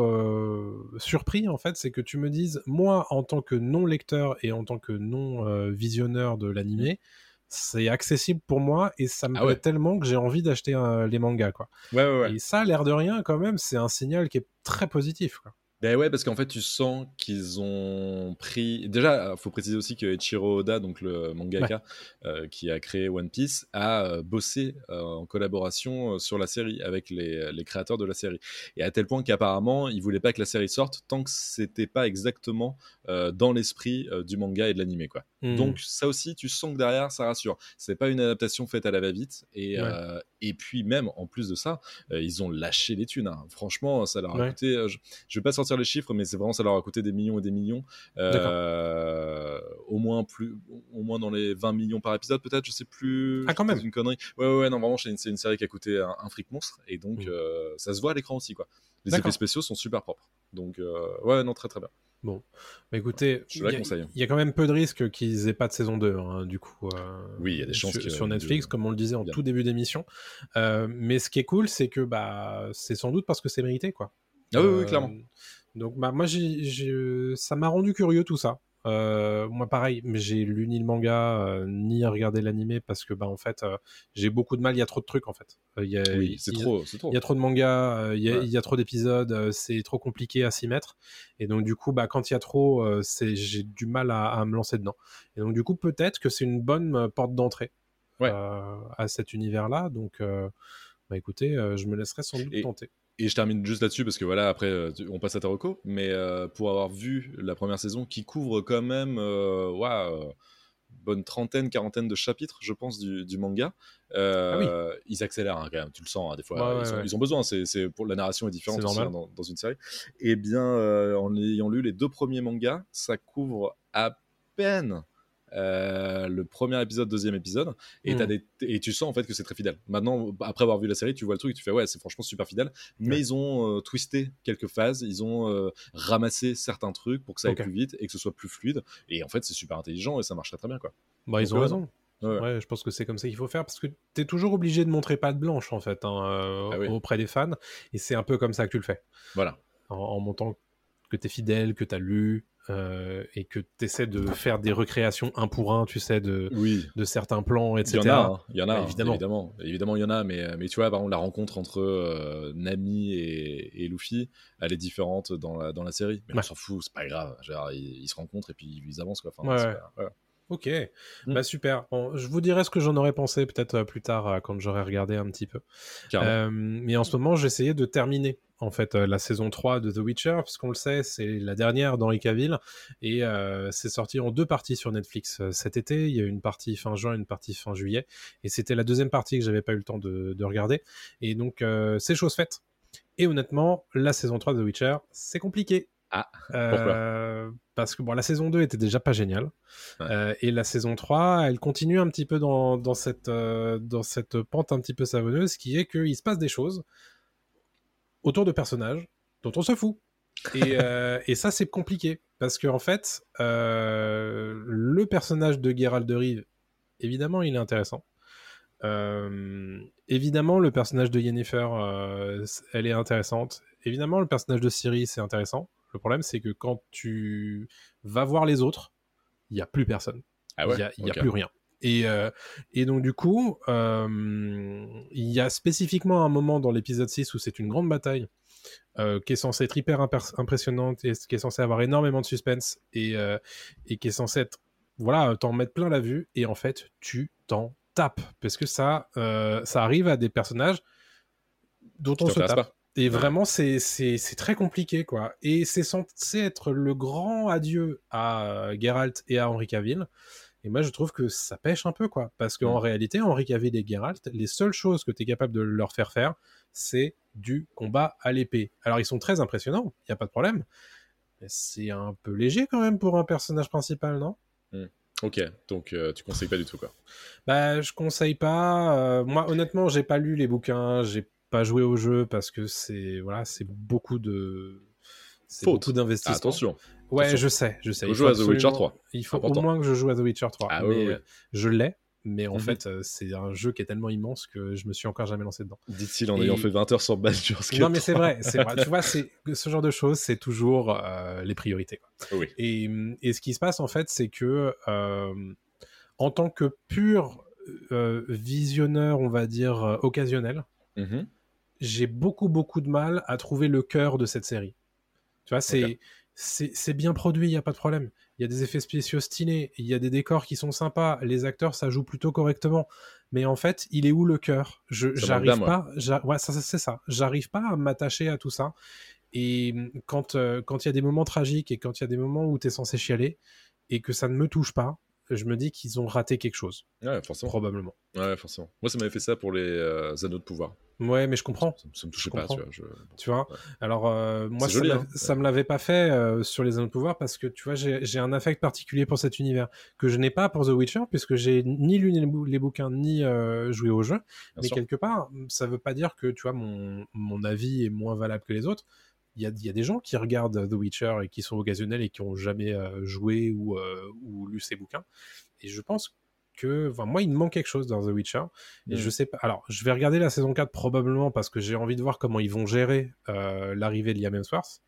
surpris, en fait, c'est que tu me dises, moi, en tant que non-lecteur et en tant que non-visionneur de l'animé, c'est accessible pour moi et ça me Ah plaît ouais. tellement que j'ai envie d'acheter euh, les mangas, quoi. Ouais, ouais, ouais. Et ça, l'air de rien, quand même, c'est un signal qui est très positif, quoi. Ben ouais, parce qu'en fait, tu sens qu'ils ont pris. Déjà, il faut préciser aussi que Ichiro Oda, donc le mangaka euh, qui a créé One Piece, a euh, bossé euh, en collaboration euh, sur la série avec les, les créateurs de la série. Et à tel point qu'apparemment, il voulait pas que la série sorte tant que c'était pas exactement euh, dans l'esprit euh, du manga et de l'animé, quoi. Hmm. Donc ça aussi, tu sens que derrière, ça rassure. C'est pas une adaptation faite à la va-vite. Et, Ouais. euh, et puis même, en plus de ça, euh, ils ont lâché les thunes. hein. Franchement, ça leur a Ouais. coûté... euh, je, je vais pas sortir les chiffres, mais c'est vraiment, ça leur a coûté des millions et des millions. Euh, au, moins plus, au moins dans les 20 millions par épisode, peut-être, je sais plus. Ah, quand même. une connerie. Ouais, ouais, ouais, non, vraiment, c'est une, série qui a coûté un, un fric monstre. Et donc, Mm. euh, ça se voit à l'écran aussi, quoi. Les effets spéciaux sont super propres. Donc, euh, ouais, non, très très bien. Bon, bah, écoutez, Je la il y a- conseille. Il y a quand même peu de risques qu'ils aient pas de saison 2, hein, du coup. euh, Oui, il y a des chances sur, sur Netflix, de- comme on le disait en Bien. tout début d'émission. Euh, mais ce qui est cool, c'est que bah, c'est sans doute parce que c'est mérité, quoi. Ah oui, oui, clairement. Donc, bah, moi, j'ai, j'ai- ça m'a rendu curieux tout ça. Euh, moi, pareil, mais j'ai lu ni le manga euh, ni regardé l'animé parce que, bah, en fait, euh, j'ai beaucoup de mal. Il y a trop de trucs, en fait. Euh, il y a, Oui, c'est trop, il y a trop de mangas, euh, il y, a- Ouais. il y a trop d'épisodes, euh, c'est trop compliqué à s'y mettre. Et donc, du coup, bah, quand il y a trop, euh, c'est, j'ai du mal à, à me lancer dedans. Et donc, du coup, peut-être que c'est une bonne euh, porte d'entrée Ouais. euh, à cet univers-là. Donc, euh, bah, écoutez, euh, je me laisserai sans doute Et- tenter. Et je termine juste là-dessus parce que voilà, après, euh, on passe à ta reco, mais euh, pour avoir vu la première saison qui couvre quand même, euh, bonne trentaine, quarantaine de chapitres, je pense, du, du manga, euh, ils accélèrent hein, quand même, tu le sens, hein, des fois, Ah ils, ouais, sont- ouais. ils ont besoin, c'est, pour, la narration est différente aussi, hein, dans, dans une série. Et bien, euh, en ayant lu les deux premiers mangas, ça couvre à peine. Euh, le premier épisode, deuxième épisode, et, Mm. t'as des, et tu sens en fait que c'est très fidèle. Maintenant, après avoir vu la série, tu vois le truc, tu fais ouais, c'est franchement super fidèle, mais Ouais. ils ont euh, twisté quelques phases, ils ont euh, ramassé certains trucs pour que ça aille plus vite et que ce soit plus fluide, et en fait, c'est super intelligent et ça marche très très bien quoi. Bah, ils Donc, ont raison. Ouais. Ouais, je pense que c'est comme ça qu'il faut faire parce que tu es toujours obligé de montrer patte blanche en fait hein, Ah oui. auprès des fans et c'est un peu comme ça que tu le fais Voilà. en, en montrant que tu es fidèle, que tu as lu euh, et que tu essaies de faire des recréations un pour un, tu sais, de, Oui. de certains plans, Il etc. y en a, hein, il y en a, Bah, hein, évidemment. évidemment. évidemment, il y en a, mais, euh, mais tu vois, par exemple, la rencontre entre euh, Nami et, et Luffy, elle est différente dans la, dans la série. Mais Ouais. on s'en fout, c'est pas grave. Genre, ils, ils se rencontrent et puis ils avancent quoi. Enfin, Ouais, pas-. Ok, Mm. bah super. Bon, je vous dirai ce que j'en aurais pensé peut-être euh, plus tard euh, quand j'aurai regardé un petit peu. Euh, mais en ce moment, j'essayais de terminer en fait la saison 3 de The Witcher, puisqu'on le sait, c'est la dernière d'Henri Cavill et euh, c'est sorti en deux parties sur Netflix cet été. Il y a eu une partie fin juin, une partie fin juillet, et c'était la deuxième partie que j'avais pas eu le temps de, de regarder. Et donc, euh, c'est chose faite. Et honnêtement, la saison 3 de The Witcher, c'est compliqué. Ah, Euh, Parce que bon, la saison 2 était déjà pas géniale. Ouais. Euh, et la saison 3, elle continue un petit peu dans, dans, cette, euh, dans cette pente un petit peu savonneuse qui est qu'il se passe des choses autour de personnages dont on se fout. Et, (laughs) euh, et ça, c'est compliqué. Parce qu'en en fait, le personnage de Geralt de Rive, évidemment, il est intéressant. Évidemment, le personnage de Yennefer, elle est intéressante. Évidemment, le personnage de Ciri, c'est intéressant. Le problème, c'est que quand tu vas voir les autres, il n'y a plus personne. Ah Il n'y a, y a plus rien. Et, euh, et donc, du coup, euh, il y a spécifiquement un moment dans l'épisode 6 où c'est une grande bataille euh, qui est censée être hyper impressionnante et qui est censée avoir énormément de suspense et, et qui est censée être, voilà, t'en mettre plein la vue. Et en fait, tu t'en tapes. Parce que ça, ça arrive à des personnages dont on se tape. pas. Et vraiment, c'est c'est- c'est très compliqué, quoi. Et c'est censé être le grand adieu à euh, Geralt et à Henri Cavill. Et moi, je trouve que ça pêche un peu, quoi. Parce qu'en Mm. réalité, Henri Cavill et Geralt, les seules choses que tu es capable de leur faire faire, c'est du combat à l'épée. Alors, ils sont très impressionnants, il n'y a pas de problème. Mais c'est un peu léger, quand même, pour un personnage principal, non? Ok, donc euh, tu conseilles pas du tout quoi. Bah, je conseille pas. euh, moi, honnêtement, j'ai pas lu les bouquins, j'ai pas joué au jeu parce que c'est voilà, c'est beaucoup de Faute. beaucoup d'investissement. Attention. Ouais, attention. je sais, je sais. Faut Il jouer à The Witcher absolument- 3. Il faut Important. au moins que je joue à The Witcher 3. Ah mais oui, oui. je l'ai, mais en Mhm. fait, euh, c'est un jeu qui est tellement immense que je me suis encore jamais lancé dedans. Dit-il en Et- ayant fait 20 heures sur Baldur's Gate Non, mais c'est 3. vrai, c'est vrai. tu vois, (laughs) ce genre de choses, c'est toujours euh, les priorités. Oui. Et, et ce qui se passe en fait, c'est que euh, en tant que pur euh, visionneur, on va dire occasionnel, Mhm. J'ai beaucoup beaucoup de mal à trouver le cœur de cette série. Tu vois, c'est bien produit, il y a pas de problème. Il y a des effets spéciaux stylés, il y a des décors qui sont sympas, les acteurs ça joue plutôt correctement. Mais en fait, il est où le cœur? J'arrive pas, ouais, ça, c'est ça. J'arrive pas à m'attacher à tout ça. Et quand euh, quand il y a des moments tragiques et quand il y a des moments où tu es censé chialer et que ça ne me touche pas, je me dis qu'ils ont raté quelque chose, Ouais, forcément. probablement. Ouais, forcément. Moi, ça m'avait fait ça pour les euh, anneaux de pouvoir. Ouais, mais je comprends. Ça, ça me touchait pas, tu vois. je- Tu vois Ouais. Alors, euh, moi, ça, hein. ça me l'avait pas fait euh, sur les Anneaux de Pouvoir parce que, tu vois, j'ai un affect particulier pour cet univers que je n'ai pas pour The Witcher puisque j'ai ni lu les, bou- les bouquins ni joué au jeu. Bien mais sûr. quelque part, ça veut pas dire que, tu vois, mon, mon avis est moins valable que les autres. Il y a, il y a des gens qui regardent The Witcher et qui sont occasionnels et qui ont jamais euh, joué ou, euh, ou lu ces bouquins. Et je pense que, enfin, moi, il me manque quelque chose dans The Witcher. Et Mm. je sais pas. Alors, je vais regarder la saison 4 probablement parce que j'ai envie de voir comment ils vont gérer euh, l'arrivée de Liam Hemsworth.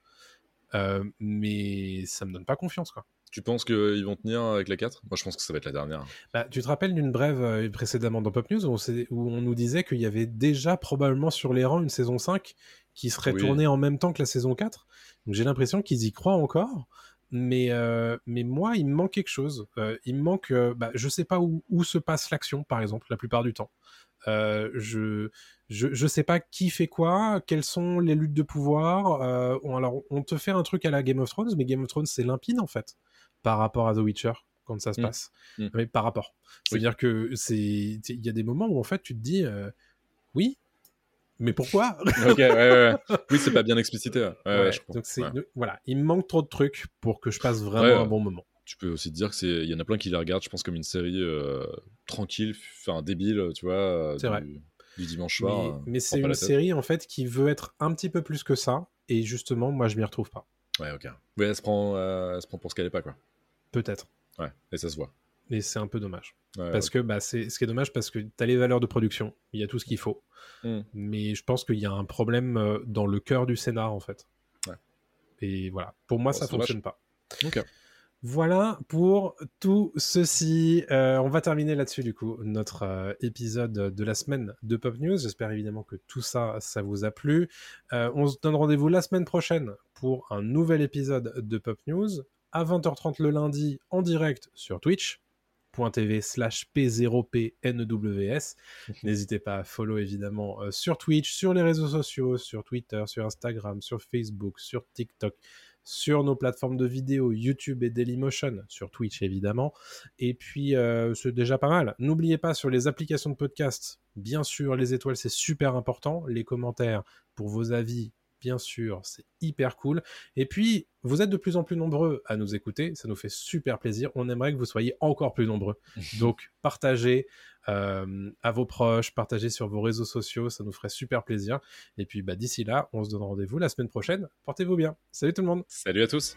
Euh, mais ça me donne pas confiance, quoi. Tu penses qu'ils vont tenir avec la 4 Moi, je pense que ça va être la dernière. Bah, tu te rappelles d'une brève euh, précédemment dans Pop News où on, où on nous disait qu'il y avait déjà probablement sur les rangs une saison 5 qui serait Oui. tournée en même temps que la saison 4. Donc j'ai l'impression qu'ils y croient encore. Mais, euh, mais moi, il me manque quelque chose. Euh, il me manque. euh, bah, je sais pas où, où se passe l'action, par exemple, la plupart du temps. Euh, je, je je sais pas qui fait quoi, quelles sont les luttes de pouvoir. Euh, on, alors on te fait un truc à la Game of Thrones, mais Game of Thrones c'est limpide en fait par rapport à The Witcher quand ça se Mm. passe. Mm. Mais par rapport. C'est-à-dire que c'est il y a des moments où en fait tu te dis euh, oui, mais pourquoi? Ok, ouais, ouais, ouais. Oui, c'est pas bien explicité. Je. Donc voilà, il me manque trop de trucs pour que je passe vraiment un bon moment. Tu peux aussi te dire que c'est, il y en a plein qui les regardent, je pense, comme une série euh, tranquille, enfin débile, tu vois, euh, C'est du, vrai. du dimanche soir. mais euh, mais c'est une la série en fait qui veut être un petit peu plus que ça et justement moi je m'y retrouve pas. Ouais, ok. Ouais, elle se prend, euh, elle se prend pour ce qu'elle est pas, quoi. Peut-être. Ouais, et ça se voit. Et c'est un peu dommage. Ouais, Parce que bah, c'est ce qui est dommage parce que tu as les valeurs de production, il y a tout ce qu'il faut. Mm. Mais je pense qu'il y a un problème euh, dans le cœur du scénar en fait. Ouais. Et voilà, pour moi Bon, ça dommage. fonctionne pas. Voilà pour tout ceci. Euh, on va terminer là-dessus du coup notre euh, épisode de la semaine de Pop News. J'espère évidemment que tout ça, ça vous a plu. Euh, on se donne rendez-vous la semaine prochaine pour un nouvel épisode de Pop News à 20h30 le lundi en direct sur twitch.tv slash p0pnws. N'hésitez pas à follow évidemment euh, sur Twitch, sur les réseaux sociaux, sur Twitter, sur Instagram, sur Facebook, sur TikTok, sur nos plateformes de vidéo YouTube et Dailymotion, sur Twitch évidemment. Et puis euh, c'est déjà pas mal. N'oubliez pas sur les applications de podcast, bien sûr les étoiles c'est super important, les commentaires pour vos avis. Bien sûr, c'est hyper cool. Et puis, vous êtes de plus en plus nombreux à nous écouter. Ça nous fait super plaisir. On aimerait que vous soyez encore plus nombreux. (laughs) Donc, partagez euh, à vos proches, partagez sur vos réseaux sociaux. Ça nous ferait super plaisir. Et puis, bah, d'ici là, on se donne rendez-vous la semaine prochaine. Portez-vous bien. Salut tout le monde. Salut à tous.